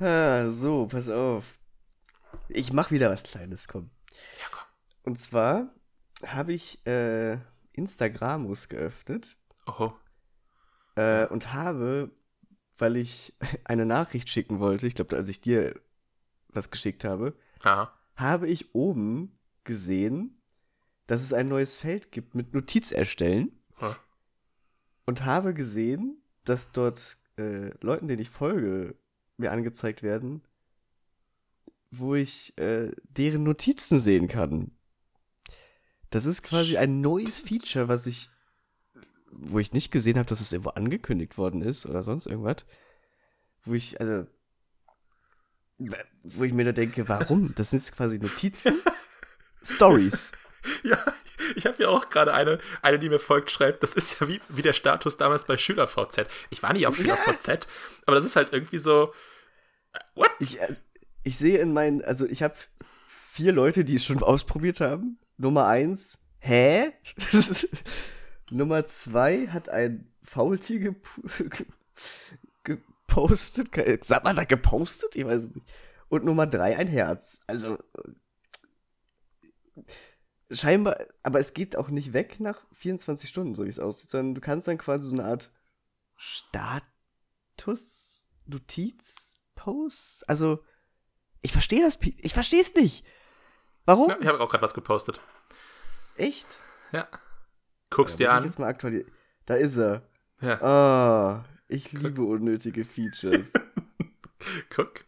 Ah, so, pass auf. Ich mach wieder was Kleines, komm. Ja, komm. Und zwar habe ich äh, Instagramus geöffnet Oho. äh, und habe, weil ich eine Nachricht schicken wollte, ich glaube, als ich dir was geschickt habe, Ja. habe ich oben gesehen, dass es ein neues Feld gibt mit Notiz erstellen und habe gesehen, dass dort äh, Leuten, denen ich folge, mir angezeigt werden, wo ich äh, deren Notizen sehen kann. Das ist quasi ein neues Feature, was ich, wo ich nicht gesehen habe, dass es irgendwo angekündigt worden ist oder sonst irgendwas. Wo ich, also, wo ich mir da denke, warum? Das sind quasi Notizen, Stories. Ja, ich habe ja auch gerade eine, eine, die mir folgt, schreibt, das ist ja wie, wie der Status damals bei SchülerVZ. Ich war nie auf SchülerVZ, aber das ist halt irgendwie so. äh, What? Ich, äh, ich sehe in meinen, also ich habe vier Leute, die es schon ausprobiert haben. Nummer eins, hä? Nummer zwei hat ein Faultier gep gepostet. Sagt man da gepostet? Ich weiß es nicht. Und Nummer drei ein Herz. Also äh, scheinbar, aber es geht auch nicht weg nach 24 Stunden, so wie es aussieht, sondern du kannst dann quasi so eine Art Status, Notiz, Post. Also ich verstehe das, ich verstehe es nicht. Warum? Ja, ich habe auch gerade was gepostet. Echt? Ja. Guck's Ja, dir an. Jetzt mal aktuali- da ist er. Ja, Ah, ich liebe unnötige Features. guck.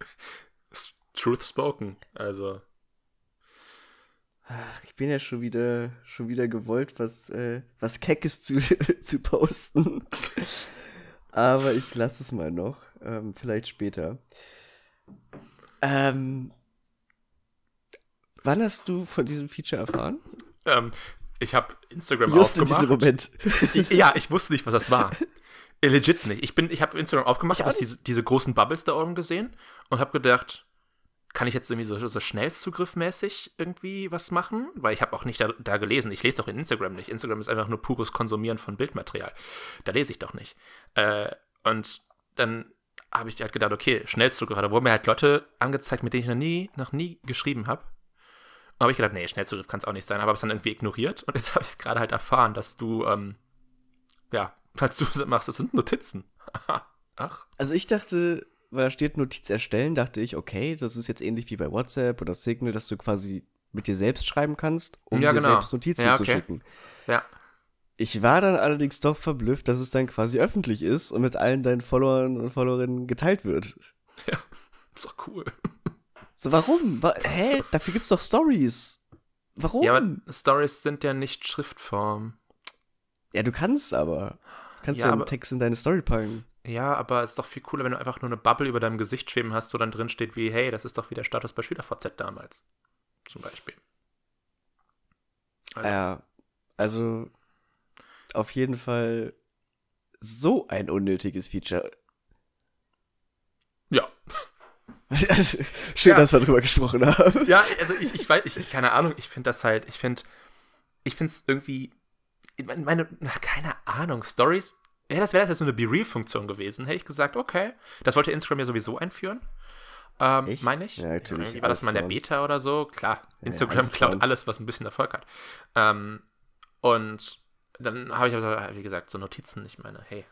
Truth spoken. Also. Ach, ich bin ja schon wieder, schon wieder gewollt, was, äh, was Keckes zu, zu posten. Aber ich lasse es mal noch. Ähm, vielleicht später. Ähm, wann hast du von diesem Feature erfahren? Ähm, ich habe Instagram Just in aufgemacht. diesem Moment. Ich, ja, ich wusste nicht, was das war. Äh, Legit nicht. Ich, bin, ich habe Instagram aufgemacht, habe diese, diese großen Bubbles da oben gesehen und habe gedacht, kann ich jetzt irgendwie so, so schnellzugriffmäßig irgendwie was machen? Weil ich habe auch nicht da, da gelesen. Ich lese doch in Instagram nicht. Instagram ist einfach nur pures Konsumieren von Bildmaterial. Da lese ich doch nicht. Äh, und dann habe ich halt gedacht, okay, Schnellzugriff. Da wurden mir halt Leute angezeigt, mit denen ich noch nie, noch nie geschrieben habe. Und habe ich gedacht, nee, Schnellzugriff kann es auch nicht sein, aber habe es dann irgendwie ignoriert. Und jetzt habe ich es gerade halt erfahren, dass du, ähm, ja, falls du machst, das sind Notizen. Ach, Also ich dachte, weil da steht Notiz erstellen, dachte ich, okay, das ist jetzt ähnlich wie bei WhatsApp oder Signal, dass du quasi mit dir selbst schreiben kannst, um Ja, dir genau. selbst Notizen Ja, zu okay. schicken. ja. Ich war dann allerdings doch verblüfft, dass es dann quasi öffentlich ist und mit allen deinen Followern und Followerinnen geteilt wird. Ist doch cool. So, warum? Wa hä? Dafür gibt's doch Stories. Warum? Ja, Ja, aber Stories sind ja nicht Schriftform. du kannst aber. Kannst Ja, ja, einen Text in deine Story packen. Ja, aber es ist doch viel cooler, wenn du einfach nur eine Bubble über deinem Gesicht schweben hast, wo dann drin steht wie, hey, das ist doch wie der Status bei SchülerVZ damals. Zum Beispiel. Also, Ja, also auf jeden Fall so ein unnötiges Feature. Ja. Schön, Ja. dass wir drüber gesprochen haben. Ja, also ich, ich weiß, ich, keine Ahnung, ich finde das halt, ich finde, ich finde es irgendwie, ich meine, meine, na, keine Ahnung, Stories, wäre das, wäre das jetzt so eine Be-Real-Funktion gewesen, hätte ich gesagt, okay, das wollte Instagram ja sowieso einführen. Ähm, meine ich. Ja, natürlich, Irgendwie war das mal in der. Beta oder so? Klar, Instagram alles klaut alles, was ein bisschen Erfolg hat. Ähm, und dann habe ich aber, wie gesagt, so Notizen. Ich meine, hey,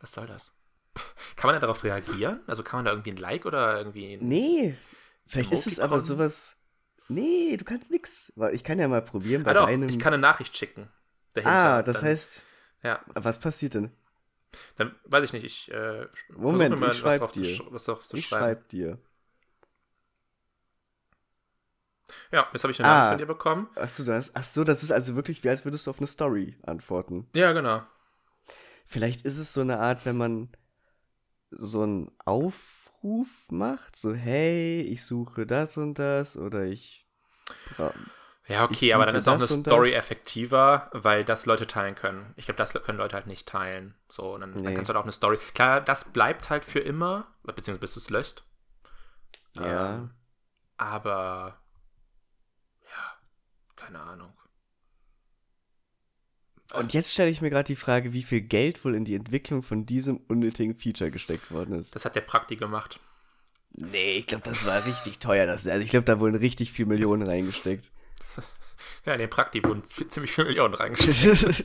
was soll das? Kann man da darauf reagieren? Also kann man da irgendwie ein Like oder irgendwie ein Nee. Vielleicht ist es aber sowas. Nee, du kannst nix. Weil Ich kann ja mal probieren bei Ah doch, deinem. ich kann eine Nachricht schicken. Dahinter. ah, das heißt, Ja, was passiert denn? dann weiß ich nicht, ich äh, Moment, mal ich schreib dir. Zu, was drauf zu ich schreiben. schreib dir. Ja, jetzt habe ich eine Ah. Nachricht von dir bekommen. Ach so, das, ach so, das ist also wirklich wie als würdest du auf eine Story antworten. Ja, genau. Vielleicht ist es so eine Art, wenn man so einen Aufruf macht, so hey, ich suche das und das oder ich bra- Ja, okay, Ich aber dann ist auch eine Story effektiver, weil das Leute teilen können. Ich glaube, das können Leute halt nicht teilen. So, und dann, dann Nee. kannst du halt auch eine Story. Klar, das bleibt halt für immer, beziehungsweise bis du es löscht. Ja. Ähm, aber ja, keine Ahnung. Und jetzt stelle ich mir gerade die Frage, wie viel Geld wohl in die Entwicklung von diesem unnötigen Feature gesteckt worden ist. Das hat der Prakti gemacht. Nee, ich glaube, das war richtig teuer. Das, also ich glaube, da wurden richtig viel Millionen reingesteckt. Ja, in den Prakti wurden ziemlich viele Millionen reingeschickt.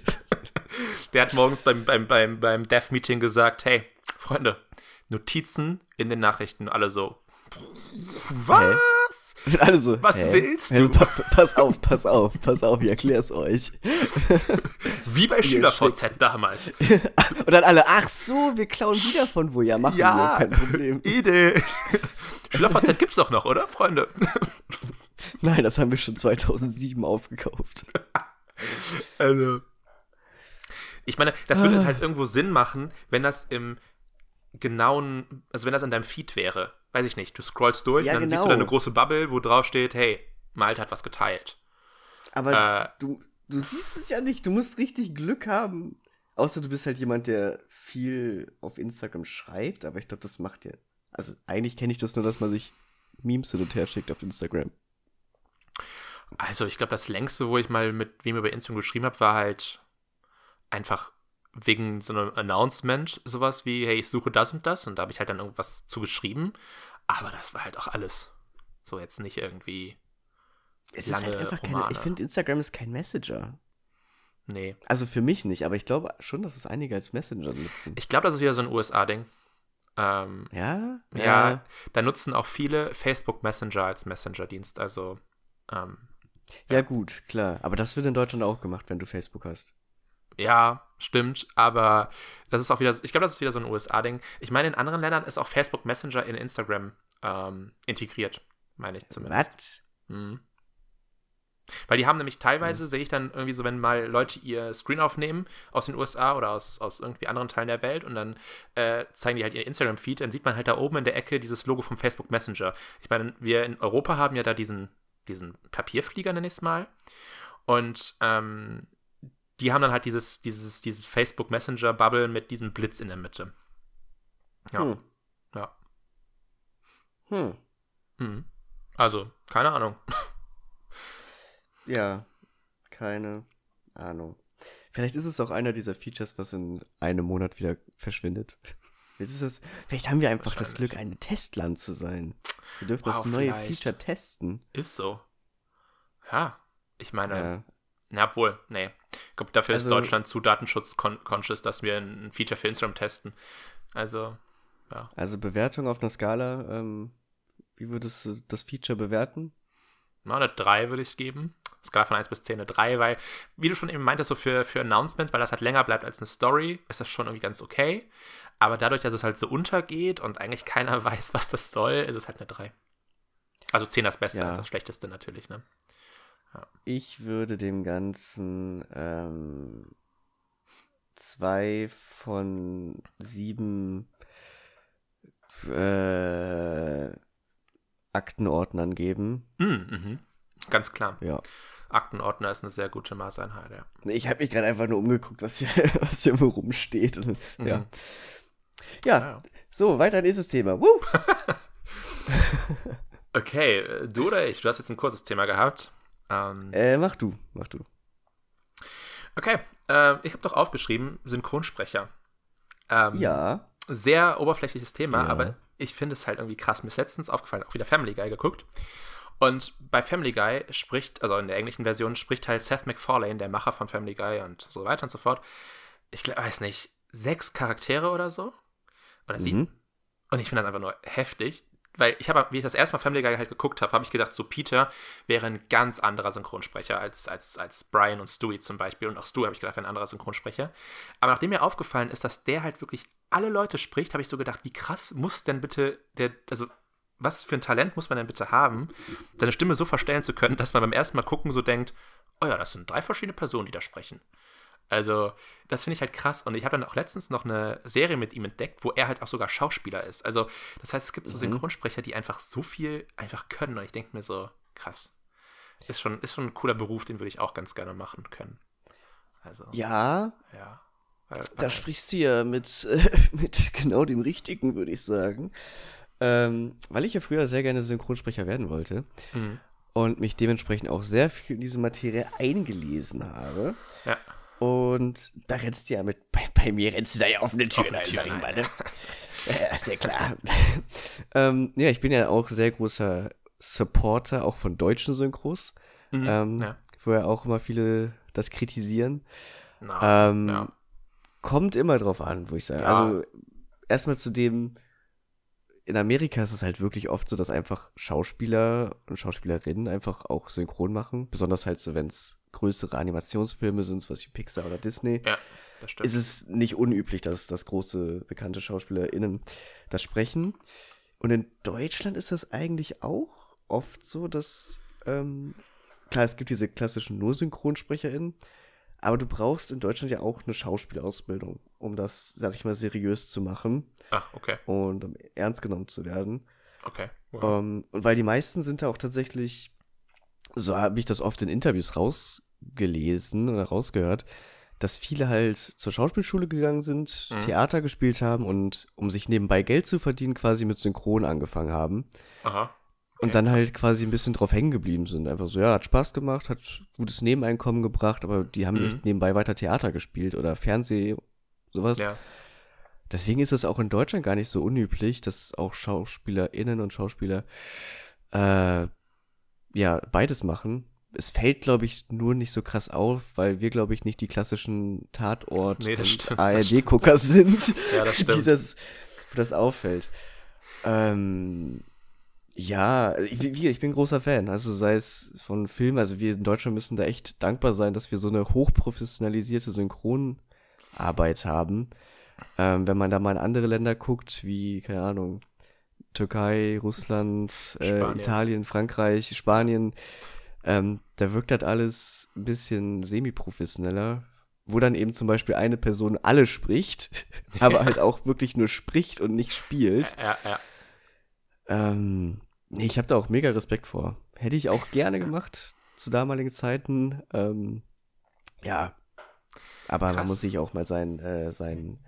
Der hat morgens beim, beim, beim, beim Dev-Meeting gesagt, hey, Freunde, Notizen in den Nachrichten, alle so. Was? Alle so, Was hä? willst Hä, du? pa pass auf, pass auf, pass auf, ich erklär's euch. Wie bei SchülerVZ damals. Und dann alle, ach so, wir klauen wieder von wo. Ja, machen Ja. wir, kein Problem. Idee. SchülerVZ gibt's doch noch, oder, Freunde? Nein, das haben wir schon 2007 aufgekauft. Also. Ich meine, das würde Ah. halt irgendwo Sinn machen, wenn das im genauen, also wenn das in deinem Feed wäre. Weiß ich nicht, du scrollst durch, Ja, dann siehst du genau. da eine große Bubble, wo drauf steht, hey, Malte hat was geteilt. Aber Äh. du, du siehst es ja nicht, du musst richtig Glück haben. Außer du bist halt jemand, der viel auf Instagram schreibt, aber ich glaube, das macht ja. Also eigentlich kenne ich das nur, dass man sich Memes hin und her schickt auf Instagram. Also, ich glaube, das längste, wo ich mal mit wem über Instagram geschrieben habe, war halt einfach wegen so einem Announcement, sowas wie, hey, ich suche das und das. Und da habe ich halt dann irgendwas zu geschrieben. Aber das war halt auch alles. So jetzt nicht irgendwie. Es ist halt Lange einfach keine. Romane. Ich finde, Instagram ist kein Messenger. Nee. Also für mich nicht, aber ich glaube schon, dass es einige als Messenger nutzen. Ich glaube, das ist wieder so ein USA-Ding. Ähm, Ja? ja. da nutzen auch viele Facebook Messenger als Messenger-Dienst. Also, ähm, Ja, gut, klar. Aber das wird in Deutschland auch gemacht, wenn du Facebook hast. ja, stimmt. Aber das ist auch wieder, ich glaube, das ist wieder so ein USA-Ding. Ich meine, in anderen Ländern ist auch Facebook Messenger in Instagram ähm, integriert. Meine ich zumindest. Was? Mhm. Weil die haben nämlich teilweise, sehe ich dann irgendwie so, wenn mal Leute ihr Screen aufnehmen aus den USA oder aus, aus irgendwie anderen Teilen der Welt und dann äh, zeigen die halt ihr Instagram-Feed, dann sieht man halt da oben in der Ecke dieses Logo vom Facebook Messenger. Ich meine, wir in Europa haben ja da diesen, diesen Papierflieger, nenne ich es mal. Und ähm, die haben dann halt dieses, dieses, dieses Facebook Messenger-Bubble mit diesem Blitz in der Mitte. Ja. Hm. Ja. Hm. Mhm. Also, keine Ahnung. Ja, keine Ahnung. Vielleicht ist es auch einer dieser Features, was in einem Monat wieder verschwindet. Das, vielleicht haben wir einfach das. Glück, ein Testland zu sein. Wir dürfen Wow, das neue vielleicht. Feature testen. Ist so. Ja. Ich meine, Ja. Na, obwohl, nee. Ich glaube, dafür Also- ist Deutschland zu datenschutzconscious, dass wir ein Feature für Instagram testen. Also, Also Bewertung auf einer Skala, ähm, wie würdest du das Feature bewerten? na, eine 3 würde ich es geben. Skala von 1 bis 10 eine 3, weil, wie du schon eben meintest, so für, für Announcement, weil das halt länger bleibt als eine Story, ist das schon irgendwie ganz okay. Aber dadurch, dass es halt so untergeht und eigentlich keiner weiß, was das soll, ist es halt eine 3. Also 10 das Beste Ja. als das Schlechteste natürlich, ne? Ich würde dem Ganzen ähm, zwei von sieben äh, Aktenordnern geben. Mhm, mhm. Ganz klar. Ja. Aktenordner ist eine sehr gute Maßeinheit, ja. Ich habe mich gerade einfach nur umgeguckt, was hier, was hier wo rumsteht. Und, ja. Mhm. ja. Ja. so, weiter nächstes Thema. Woo! Okay, äh, du oder ich? Du hast jetzt ein kurzes Thema gehabt. Ähm, Äh, mach du, mach du. okay, äh, ich habe doch aufgeschrieben, Synchronsprecher. Ähm, Ja. Sehr oberflächliches Thema, Ja. aber ich finde es halt irgendwie krass. Mir ist letztens aufgefallen, auch wieder Family Guy geguckt. Und bei Family Guy spricht, also in der englischen Version, spricht halt Seth MacFarlane, der Macher von Family Guy und so weiter und so fort. Ich glaub, weiß nicht, sechs Charaktere oder so? Oder sieben? Mhm. Und ich finde das einfach nur heftig, weil ich habe, wie ich das erste Mal Family Guy halt geguckt habe, habe ich gedacht, so Peter wäre ein ganz anderer Synchronsprecher als, als, als Brian und Stewie zum Beispiel. Und auch Stewie habe ich gedacht, wäre ein anderer Synchronsprecher. Aber nachdem mir aufgefallen ist, dass der halt wirklich alle Leute spricht, habe ich so gedacht, wie krass muss denn bitte der, also was für ein Talent muss man denn bitte haben, seine Stimme so verstellen zu können, dass man beim ersten Mal gucken so denkt, oh ja, das sind drei verschiedene Personen, die da sprechen. Also, das finde ich halt krass. Und ich habe dann auch letztens noch eine Serie mit ihm entdeckt, wo er halt auch sogar Schauspieler ist. Also, das heißt, es gibt so mhm. Synchronsprecher, die einfach so viel einfach können. Und ich denke mir so, krass. Ist schon, ist schon ein cooler Beruf, den würde ich auch ganz gerne machen können. Also. Ja. Ja. Da sprichst du ja mit, äh, mit genau dem Richtigen, würde ich sagen. Ähm, weil ich ja früher sehr gerne Synchronsprecher werden wollte. Mhm. Und mich dementsprechend auch sehr viel in diese Materie eingelesen habe. Ja. Und da rennst du ja mit, bei, bei mir rennst du da ja offene Türen ein, sag ich mal, ne? ja, sehr klar. ähm, ja, ich bin ja auch sehr großer Supporter, auch von deutschen Synchros. Mhm, ähm, ja. Wo ja auch immer viele das kritisieren. Na, ähm, ja. Kommt immer drauf an, wo ich sage. Ja. Also, erstmal zu dem, in Amerika ist es halt wirklich oft so, dass einfach Schauspieler und Schauspielerinnen einfach auch synchron machen. Besonders halt so, wenn es größere Animationsfilme sind, was wie Pixar oder Disney. Ja, das stimmt. Ist es nicht unüblich, dass, dass große, bekannte SchauspielerInnen das sprechen. Und in Deutschland ist das eigentlich auch oft so, dass, ähm, klar, es gibt diese klassischen nur SynchronsprecherInnen, aber du brauchst in Deutschland ja auch eine Schauspielausbildung, um das, sag ich mal, seriös zu machen. Ach, okay. Und um ernst genommen zu werden. Okay. Wow. Um, ähm, und weil die meisten sind da auch tatsächlich, so habe ich das oft in Interviews rausgelesen oder rausgehört, dass viele halt zur Schauspielschule gegangen sind, mhm. Theater gespielt haben und um sich nebenbei Geld zu verdienen, quasi mit Synchron angefangen haben. Aha. Und dann halt quasi ein bisschen drauf hängen geblieben sind. Einfach so, ja, hat Spaß gemacht, hat gutes Nebeneinkommen gebracht, aber die haben mhm. nicht nebenbei weiter Theater gespielt oder Fernseh, sowas. Ja. Deswegen ist es auch in Deutschland gar nicht so unüblich, dass auch SchauspielerInnen und Schauspieler äh, ja beides machen. Es fällt, glaube ich, nur nicht so krass auf, weil wir, glaube ich, nicht die klassischen Tatort- nee, und ARD-Gucker sind, ja, das die das, das auffällt. Ähm, ja, ich, ich bin großer Fan. Also sei es von Filmen, also wir in Deutschland müssen da echt dankbar sein, dass wir so eine hochprofessionalisierte Synchronarbeit haben. Ähm, wenn man da mal in andere Länder guckt, wie, keine Ahnung, Türkei, Russland, äh, Italien, Frankreich, Spanien, ähm, da wirkt das alles ein bisschen semi-professioneller, wo dann eben zum Beispiel eine Person alle spricht, aber halt auch wirklich nur spricht und nicht spielt. Ja, ja. Ähm, Nee, ich habe da auch mega Respekt vor. Hätte ich auch gerne gemacht zu damaligen Zeiten. Ähm, ja, aber Krass. man muss sich auch mal sein, äh, sein,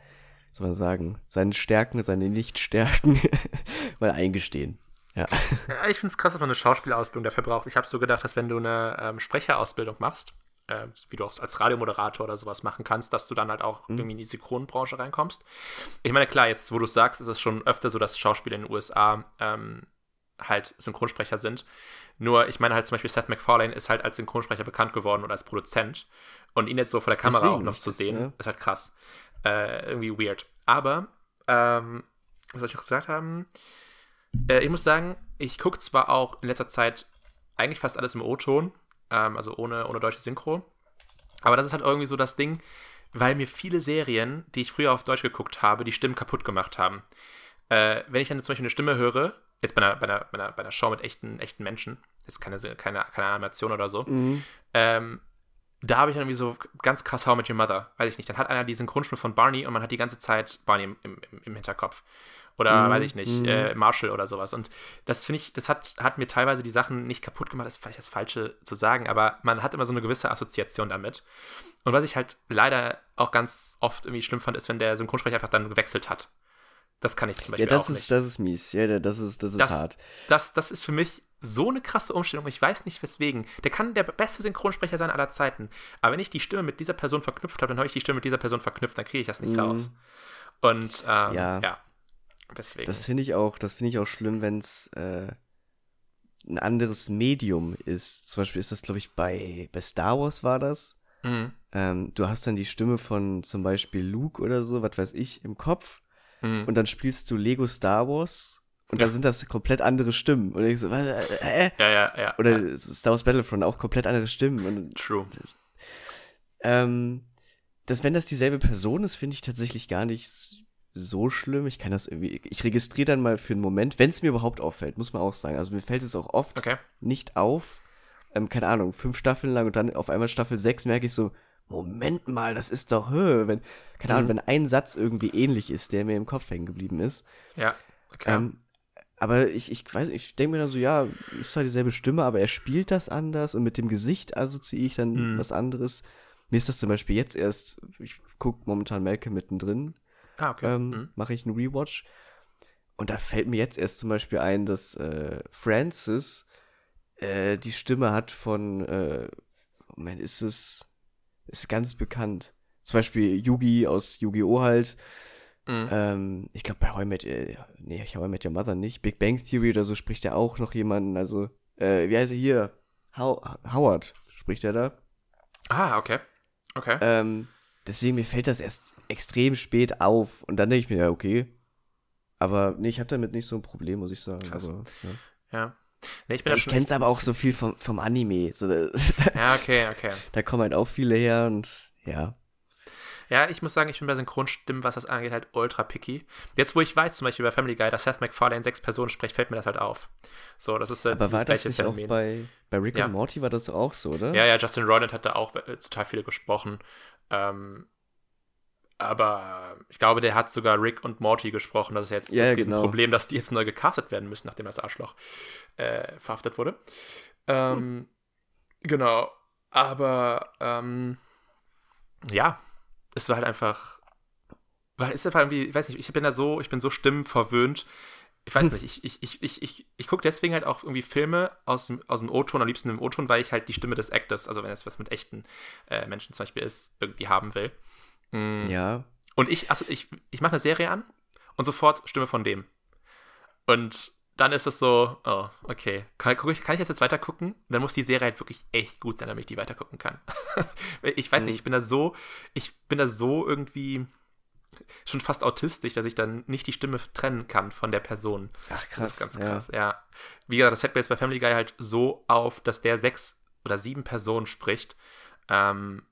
soll man sagen, seine Stärken, seine Nichtstärken mal eingestehen. Ja. ja ich finde es krass, dass man eine Schauspielausbildung dafür braucht. Ich habe so gedacht, dass wenn du eine ähm, Sprecherausbildung machst, äh, wie du auch als Radiomoderator oder sowas machen kannst, dass du dann halt auch mhm. irgendwie in die Synchronbranche reinkommst. Ich meine, klar, jetzt, wo du sagst, ist es schon öfter so, dass Schauspieler in den USA ähm, halt Synchronsprecher sind. Nur, ich meine halt zum Beispiel Seth MacFarlane ist halt als Synchronsprecher bekannt geworden oder als Produzent. Und ihn jetzt so vor der Kamera Deswegen auch noch nicht, zu sehen, ja. ist halt krass. Äh, irgendwie weird. Aber, ähm, was soll ich noch gesagt haben? Äh, ich muss sagen, ich gucke zwar auch in letzter Zeit eigentlich fast alles im O-Ton, ähm, also ohne, ohne deutsche Synchro. Aber das ist halt irgendwie so das Ding, weil mir viele Serien, die ich früher auf Deutsch geguckt habe, die Stimmen kaputt gemacht haben. Äh, wenn ich dann zum Beispiel eine Stimme höre, Jetzt bei einer, bei einer, bei einer, bei einer Show mit echten, echten Menschen, jetzt keine, keine, keine Animation oder so, mhm. ähm, da habe ich dann irgendwie so ganz krass How mit Your Mother, weiß ich nicht. Dann hat einer die Synchronstimme von Barney und man hat die ganze Zeit Barney im, im, im Hinterkopf. Oder mhm. weiß ich nicht, mhm. äh, Marshall oder sowas. Und das finde ich, das hat, hat mir teilweise die Sachen nicht kaputt gemacht, das ist vielleicht das Falsche zu sagen, aber man hat immer so eine gewisse Assoziation damit. Und was ich halt leider auch ganz oft irgendwie schlimm fand, ist, wenn der Synchronsprecher einfach dann gewechselt hat. Das kann ich zum Beispiel ja, das auch ist, nicht. Das ist mies. Ja, das ist, das ist das, hart. Das, das ist für mich so eine krasse Umstellung. Ich weiß nicht weswegen. Der kann der beste Synchronsprecher sein aller Zeiten. Aber wenn ich die Stimme mit dieser Person verknüpft habe, dann habe ich die Stimme mit dieser Person verknüpft, dann kriege ich das nicht mhm. raus. Und ähm, ja. ja. Deswegen. Das finde ich auch, das finde ich auch schlimm, wenn es äh, ein anderes Medium ist. Zum Beispiel ist das, glaube ich, bei, bei Star Wars war das. Mhm. Ähm, du hast dann die Stimme von zum Beispiel Luke oder so, was weiß ich, im Kopf. Mhm. Und dann spielst du Lego Star Wars Und Ja. da sind das komplett andere Stimmen. Und ich so, was, äh? Ja, ja, ja. Oder ja, Star Wars Battlefront auch komplett andere Stimmen. Und True. Ähm, dass wenn das dieselbe Person ist, finde ich tatsächlich gar nicht so schlimm. Ich kann das irgendwie, ich registriere dann mal für einen Moment, wenn es mir überhaupt auffällt, muss man auch sagen. Also mir fällt es auch oft Okay. nicht auf. Ähm, keine Ahnung, fünf Staffeln lang und dann auf einmal Staffel sechs merke ich so, Moment mal, das ist doch, hö, wenn, keine Ahnung, Mhm. wenn ein Satz irgendwie ähnlich ist, der mir im Kopf hängen geblieben ist. Ja. Okay. Ähm, aber ich, ich weiß, ich denke mir dann so, ja, ist zwar dieselbe Stimme, aber er spielt das anders und mit dem Gesicht assoziiere ich dann Mhm. was anderes. Mir ist das zum Beispiel jetzt erst, ich gucke momentan Malcolm mittendrin, ah, okay. ähm, Mhm. mache ich einen Rewatch. Und da fällt mir jetzt erst zum Beispiel ein, dass äh, Francis äh, die Stimme hat von, äh, Moment, ist es, ist ganz bekannt. Zum Beispiel Yugi aus Yu-Gi-Oh! halt. Mhm. Ähm, ich glaube bei How I Met, äh, nee, How I Met Your Mother nicht. Big Bang Theory oder so spricht er auch noch jemanden. Also, äh, wie heißt er hier? How Howard spricht er da. Ah, okay. Okay. Ähm, deswegen mir fällt das erst extrem spät auf. Und dann denke ich mir, ja, okay. Aber nee, ich habe damit nicht so ein Problem, muss ich sagen. Krass. Aber, ja. ja. Nee, ich bin Ich kenn's aber auch so viel vom, vom Anime. So, da, Ja, okay, okay. da kommen halt auch viele her und ja. Ja, ich muss sagen, ich bin bei Synchronstimmen, was das angeht, halt ultra picky. Jetzt, wo ich weiß, zum Beispiel bei Family Guy, dass Seth MacFarlane sechs Personen spricht, fällt mir das halt auf. So, das ist äh, Aber war das gleiche nicht auch bei, bei Rick Ja. und Morty war das auch so, oder? Ja, ja, Justin Roiland hat da auch äh, total viele gesprochen. Ähm, aber ich glaube, der hat sogar Rick und Morty gesprochen. Das ist jetzt Ja, das genau. Riesenproblem, dass die jetzt neu gecastet werden müssen, nachdem das Arschloch äh, verhaftet wurde. Ähm, Genau. Aber ähm, ja, es war halt einfach. Weil es ist einfach irgendwie, ich weiß nicht, ich bin da so, ich bin so stimmenverwöhnt. Ich weiß nicht, ich, ich, ich, ich, ich, ich gucke deswegen halt auch irgendwie Filme aus dem, aus dem O-Ton, am liebsten im O-Ton, weil ich halt die Stimme des Actors, also wenn es was mit echten äh, Menschen zum Beispiel ist, irgendwie haben will. Mm. Ja. Und ich, also ich, ich mache eine Serie an und sofort Stimme von dem. Und dann ist es so, oh, okay, kann, ich, kann ich das jetzt weiter gucken? Dann muss die Serie halt wirklich echt gut sein, damit ich die weiter gucken kann. ich weiß Mhm. nicht, ich bin da so, ich bin da so irgendwie schon fast autistisch, dass ich dann nicht die Stimme trennen kann von der Person. Ach Das ist krass. ganz krass, ja. Wie gesagt, das fällt mir jetzt bei Family Guy halt so auf, dass der sechs oder sieben Personen spricht, ähm,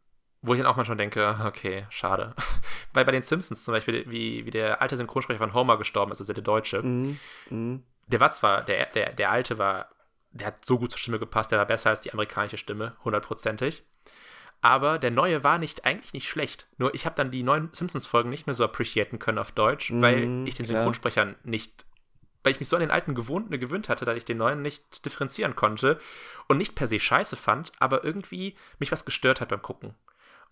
wo ich dann auch mal schon denke, okay, schade. Weil bei den Simpsons zum Beispiel, wie, wie der alte Synchronsprecher von Homer gestorben ist, also der Deutsche, Ja. Mhm. Mhm. der war zwar, der, der, der alte war, der hat so gut zur Stimme gepasst, der war besser als die amerikanische Stimme, hundertprozentig. Aber der neue war nicht eigentlich nicht schlecht. Nur ich habe dann die neuen Simpsons-Folgen nicht mehr so appreciaten können auf Deutsch, weil Mhm, ich den klar. Synchronsprechern nicht, weil ich mich so an den alten gewohnt, gewöhnt hatte, dass ich den neuen nicht differenzieren konnte und nicht per se scheiße fand, aber irgendwie mich was gestört hat beim Gucken.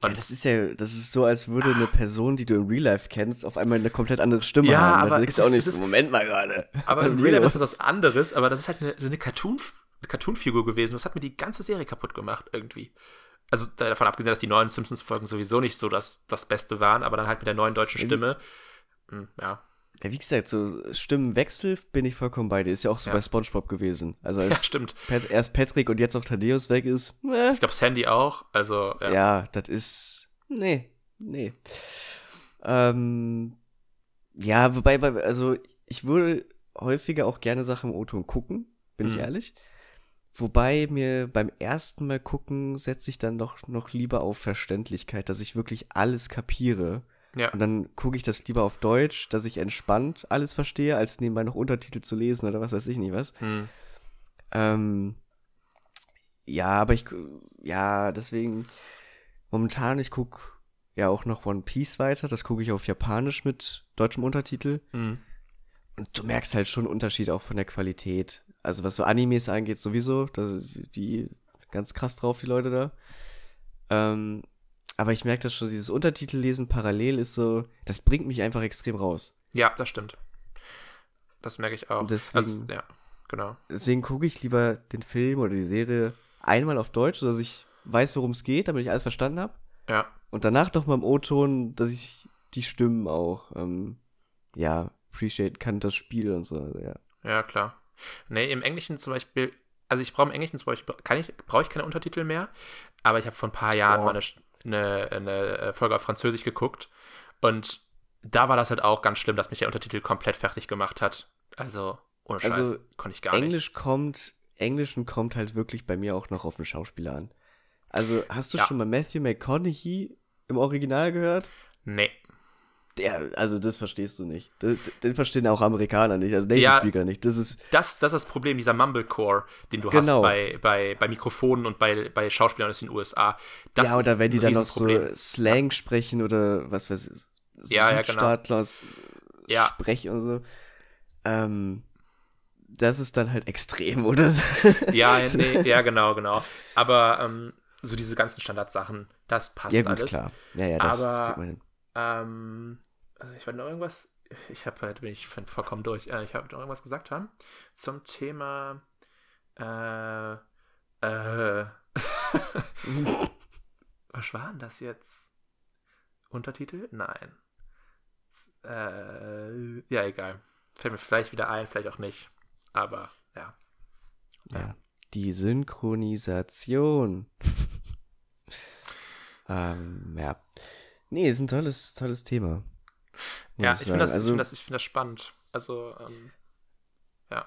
Ja, das ist ja, das ist so, als würde eine Person, die du im Real Life kennst, auf einmal eine komplett andere Stimme Ja, haben. aber denkst es du auch ist- nicht ist- Moment mal gerade. Aber im ist Real Life ist das was anderes, aber das ist halt eine, eine Cartoon, eine Cartoon-Figur gewesen. Das hat mir die ganze Serie kaputt gemacht, irgendwie. Also da- davon abgesehen, dass die neuen Simpsons-Folgen sowieso nicht so das, das Beste waren, aber dann halt mit der neuen deutschen Ja, Stimme. Hm, ja. Ja, wie gesagt, so Stimmenwechsel bin ich vollkommen bei dir. Ist ja auch so Ja. bei Spongebob gewesen. Also ja, als stimmt. Pat, erst Patrick und jetzt auch Thaddeus weg ist. Äh, Ich glaube, Sandy auch. Also, ja. ja. das ist. Nee, nee. Ähm, ja, wobei, bei- also ich würde häufiger auch gerne Sachen im O-Ton gucken, bin ich Mhm. ehrlich. Wobei mir beim ersten Mal gucken setze ich dann doch noch lieber auf Verständlichkeit, dass ich wirklich alles kapiere. Ja. Und dann gucke ich das lieber auf Deutsch, dass ich entspannt alles verstehe, als nebenbei noch Untertitel zu lesen oder was weiß ich nicht was. Hm. Ähm, ja, aber ich, ja, deswegen, momentan, ich gucke ja auch noch One Piece weiter, das gucke ich auf Japanisch mit deutschem Untertitel. Hm. Und du merkst halt schon Unterschied auch von der Qualität. Also was so Animes angeht, sowieso, da die ganz krass drauf, die Leute da. Ähm, aber ich merke das schon, dieses Untertitellesen parallel ist so, das bringt mich einfach extrem raus. Ja, das stimmt. Das merke ich auch. Deswegen- also, ja, genau. Deswegen gucke ich lieber den Film oder die Serie einmal auf Deutsch, sodass ich weiß, worum es geht, damit ich alles verstanden habe. Ja. Und danach noch mal im O-Ton, dass ich die Stimmen auch, ähm, ja, appreciate kann, das Spiel und so, also, ja. Ja, klar. Nee, im Englischen zum Beispiel, also ich brauche im Englischen zum Beispiel, kann ich, brauche ich keine Untertitel mehr, aber ich habe vor ein paar Jahren Oh. mal eine, eine, eine Folge auf Französisch geguckt und da war das halt auch ganz schlimm, dass mich der Untertitel komplett fertig gemacht hat. Also, Ohne Scheiß, Also, konnte ich gar Englisch kommt, Englischen kommt halt wirklich bei mir auch noch auf den Schauspieler an. Also, hast du Ja. schon mal Matthew McConaughey im Original gehört? nicht. Nee. Der, also das verstehst du nicht. Den, den verstehen auch Amerikaner nicht, also Native Ja. Speaker nicht. Das ist, Das, das ist das Problem, dieser Mumblecore, den du Genau. hast bei, bei, bei Mikrofonen und bei, bei Schauspielern aus den USA. Das ja, oder wenn die dann noch so. Slang sprechen oder was weiß ich, so Ja, ja, genau. Südstaatler Ja. Sprech und so. Ähm, das ist dann halt extrem, oder? Ja, nee, ja, genau, genau. Aber ähm, so diese ganzen Standardsachen, das passt ja, gut, alles. klar. Ja, ja, das Aber- man hin. Ähm, äh, ich wollte noch irgendwas. Ich habe halt bin ich voll- vollkommen durch. Äh, ich habe noch irgendwas gesagt haben zum Thema. Äh, äh, was war denn das jetzt? Untertitel? Nein. Äh, ja, egal. Fällt mir vielleicht wieder ein, vielleicht auch nicht. Aber ja. Ja. Die Synchronisation. ähm, ja. Nee, ist ein tolles, tolles Thema. Ja, ich finde das, ich also, find das, ich find das spannend. Also, ähm,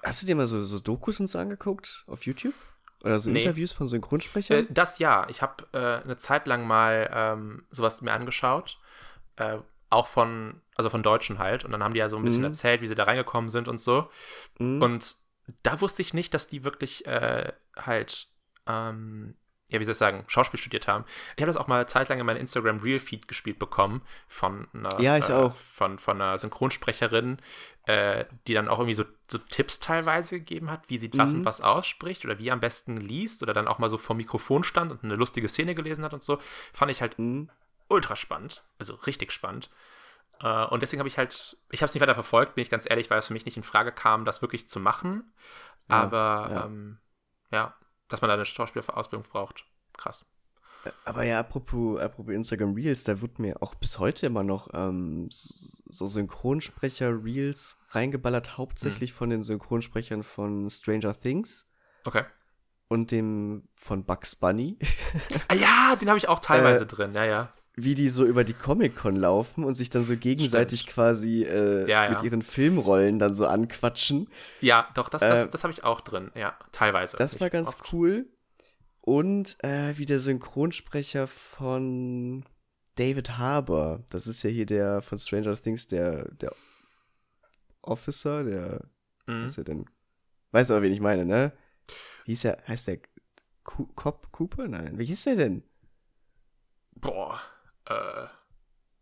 Hast du dir mal so, so Dokus und so angeguckt auf YouTube? Oder so Nee. Interviews von Äh, Synchronsprechern? das ja. Ich habe äh, eine Zeit lang mal ähm, sowas mir angeschaut. Äh, auch von, also von Deutschen halt. Und dann haben die ja so ein bisschen Mhm. erzählt, wie sie da reingekommen sind und so. Mhm. Und da wusste ich nicht, dass die wirklich äh, halt, ähm, ja, wie soll ich sagen, Schauspiel studiert haben. Ich habe das auch mal eine Zeit lang in meinem Instagram Real Feed gespielt bekommen von einer, Ja, ich äh, auch. Von, von einer Synchronsprecherin, äh, die dann auch irgendwie so, so Tipps teilweise gegeben hat, wie sie was Mhm. und was ausspricht oder wie am besten liest oder dann auch mal so vor Mikrofon stand und eine lustige Szene gelesen hat und so. Fand ich halt Mhm. ultra spannend, also richtig spannend. Äh, und deswegen habe ich halt, ich habe es nicht weiter verfolgt, bin ich ganz ehrlich, weil es für mich nicht in Frage kam, das wirklich zu machen. Ja, Aber ja, ähm, ja dass man da eine Schauspielausbildung braucht. Krass. Aber ja, apropos, apropos Instagram Reels, da wird mir auch bis heute immer noch ähm, so Synchronsprecher-Reels reingeballert, hauptsächlich von den Synchronsprechern von Stranger Things Okay. und dem von Bugs Bunny, Ah ja, den habe ich auch teilweise Äh, drin, ja, ja. Wie die so über die Comic-Con laufen und sich dann so gegenseitig quasi äh, Ja, ja. mit ihren Filmrollen dann so anquatschen. Ja, doch, das, das, äh, das habe ich auch drin, ja, teilweise. Das war ganz cool. Und äh, wie der Synchronsprecher von David Harbour, das ist ja hier der von Stranger Things, der, der Officer, der, Mhm. was ist er denn? Weißt aber, wen ich meine, ne? Hieß er, heißt der Cop Cooper? Nein, wie hieß der denn? Boah, äh,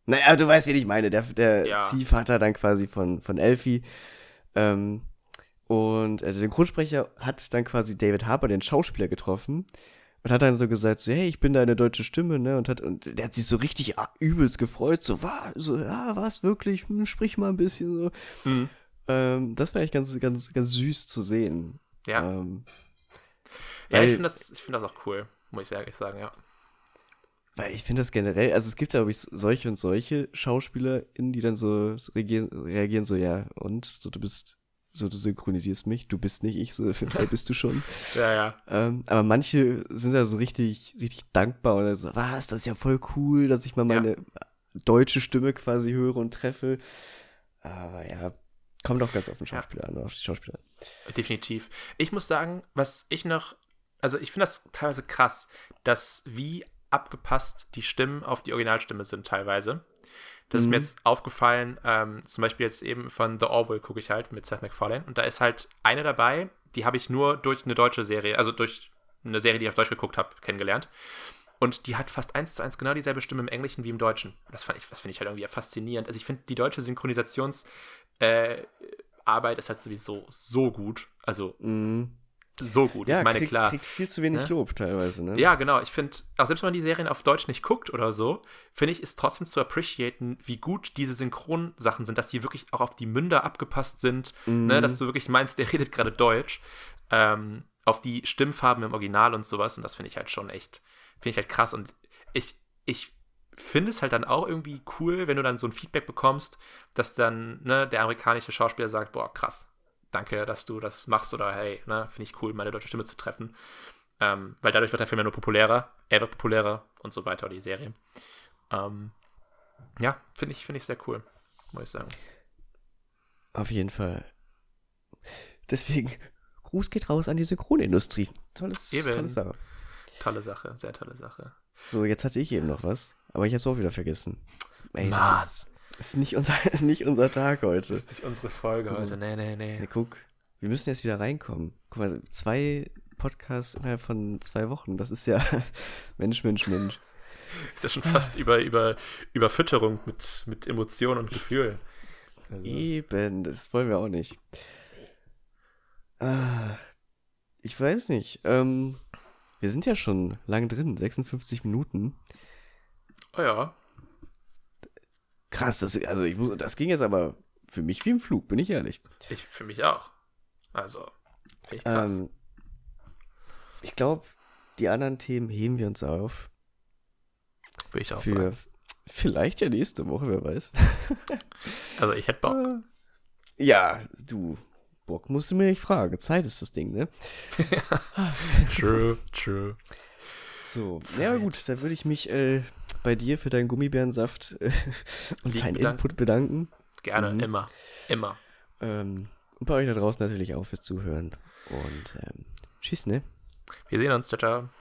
Naja, du weißt, wen ich meine, der, der Ja. Ziehvater dann quasi von, von Elfie. Ähm, und äh, der Synchronsprecher hat dann quasi David Harbour, den Schauspieler, getroffen und hat dann so gesagt, so, hey, ich bin deine deutsche Stimme, ne? Und hat, und der hat sich so richtig ah, übelst gefreut, so, war, so, ja, was, wirklich, hm, sprich mal ein bisschen so. mhm. Ähm, das war echt ganz, ganz, ganz süß zu sehen. ja. Ähm, ja, ich finde das, ich find das auch cool, muss ich ehrlich sagen, ja. Weil ich finde das generell, also es gibt ja, glaube ich, solche und solche SchauspielerInnen, die dann so so reagieren, reagieren so, ja, und, so, du bist, so, du synchronisierst mich, du bist nicht ich, so, wer bist du schon? Ja, ja. Ähm, aber manche sind da so richtig, richtig dankbar und dann so, was, das ist ja voll cool, dass ich mal Ja. meine deutsche Stimme quasi höre und treffe. Aber ja, kommt auch ganz auf den Ja. Schauspieler an, auf die Schauspieler. Definitiv. Ich muss sagen, was ich noch, also ich finde das teilweise krass, dass wie abgepasst die Stimmen auf die Originalstimme sind teilweise. Das ist mir Mhm. jetzt aufgefallen, ähm, zum Beispiel jetzt eben von The Orwell gucke ich halt mit Seth MacFarlane und da ist halt eine dabei, die habe ich nur durch eine deutsche Serie, also durch eine Serie, die ich auf Deutsch geguckt habe, kennengelernt. Und die hat fast eins zu eins genau dieselbe Stimme im Englischen wie im Deutschen. Das, fand ich- das finde ich halt irgendwie faszinierend. Also ich finde, die deutsche Synchronisations- äh, ist halt sowieso so gut. Also Mhm. So gut. Ja, ich meine, kriegt, klar. kriegt viel zu wenig Ne? Lob teilweise, ne? Ja, genau. Ich finde, auch selbst wenn man die Serien auf Deutsch nicht guckt oder so, finde ich, ist trotzdem zu appreciaten, wie gut diese Synchronsachen sind, dass die wirklich auch auf die Münder abgepasst sind, Mhm. ne, dass du wirklich meinst, der redet gerade Deutsch, ähm, auf die Stimmfarben im Original und sowas. Und das finde ich halt schon echt, finde ich halt krass. Und ich, ich finde es halt dann auch irgendwie cool, wenn du dann so ein Feedback bekommst, dass dann ne, der amerikanische Schauspieler sagt, boah, krass, danke, dass du das machst oder hey, ne, finde ich cool, meine deutsche Stimme zu treffen. Ähm, weil dadurch wird der Film ja nur populärer, er wird populärer und so weiter, die Serie. Ähm, ja, finde ich, finde ich sehr cool, muss ich sagen. Auf jeden Fall. Deswegen, Gruß geht raus an die Synchronindustrie. Tolles, Eben. tolle Sache. Tolle Sache, sehr tolle Sache. So, jetzt hatte ich eben noch was, aber ich habe es auch wieder vergessen. Ey, Mann. das ist, ist, nicht unser, ist nicht unser Tag heute. Ist nicht unsere Folge heute. Nee, nee, nee. Nee, guck, wir müssen jetzt wieder reinkommen. Guck mal, zwei Podcasts innerhalb von zwei Wochen, das ist ja Mensch, Mensch, Mensch. Ist ja schon fast über, über Überfütterung mit, mit Emotionen und Gefühlen. Also, Eben, das wollen wir auch nicht. Ah, ich weiß nicht. Ähm, wir sind ja schon lang drin, 56 Minuten. oh ja. Krass, das, also ich muss, das ging jetzt aber für mich wie im Flug, bin ich ehrlich. Ich für mich auch. Also, ich krass. Ähm, ich glaube, die anderen Themen heben wir uns auf. Würde ich auch für sagen. vielleicht ja nächste Woche, wer weiß. Also, ich hätte Bock. Ja, du, Bock musst du mir nicht fragen. Zeit ist das Ding, ne? True, true. So, ja aber gut, dann würde ich mich äh, bei dir für deinen Gummibärensaft äh, und Lieb deinen bedanken. Input bedanken. Gerne, Mhm. immer. Immer. Ähm, und bei euch da draußen natürlich auch fürs Zuhören. Und ähm, tschüss, ne? Wir sehen uns. Ciao, ciao.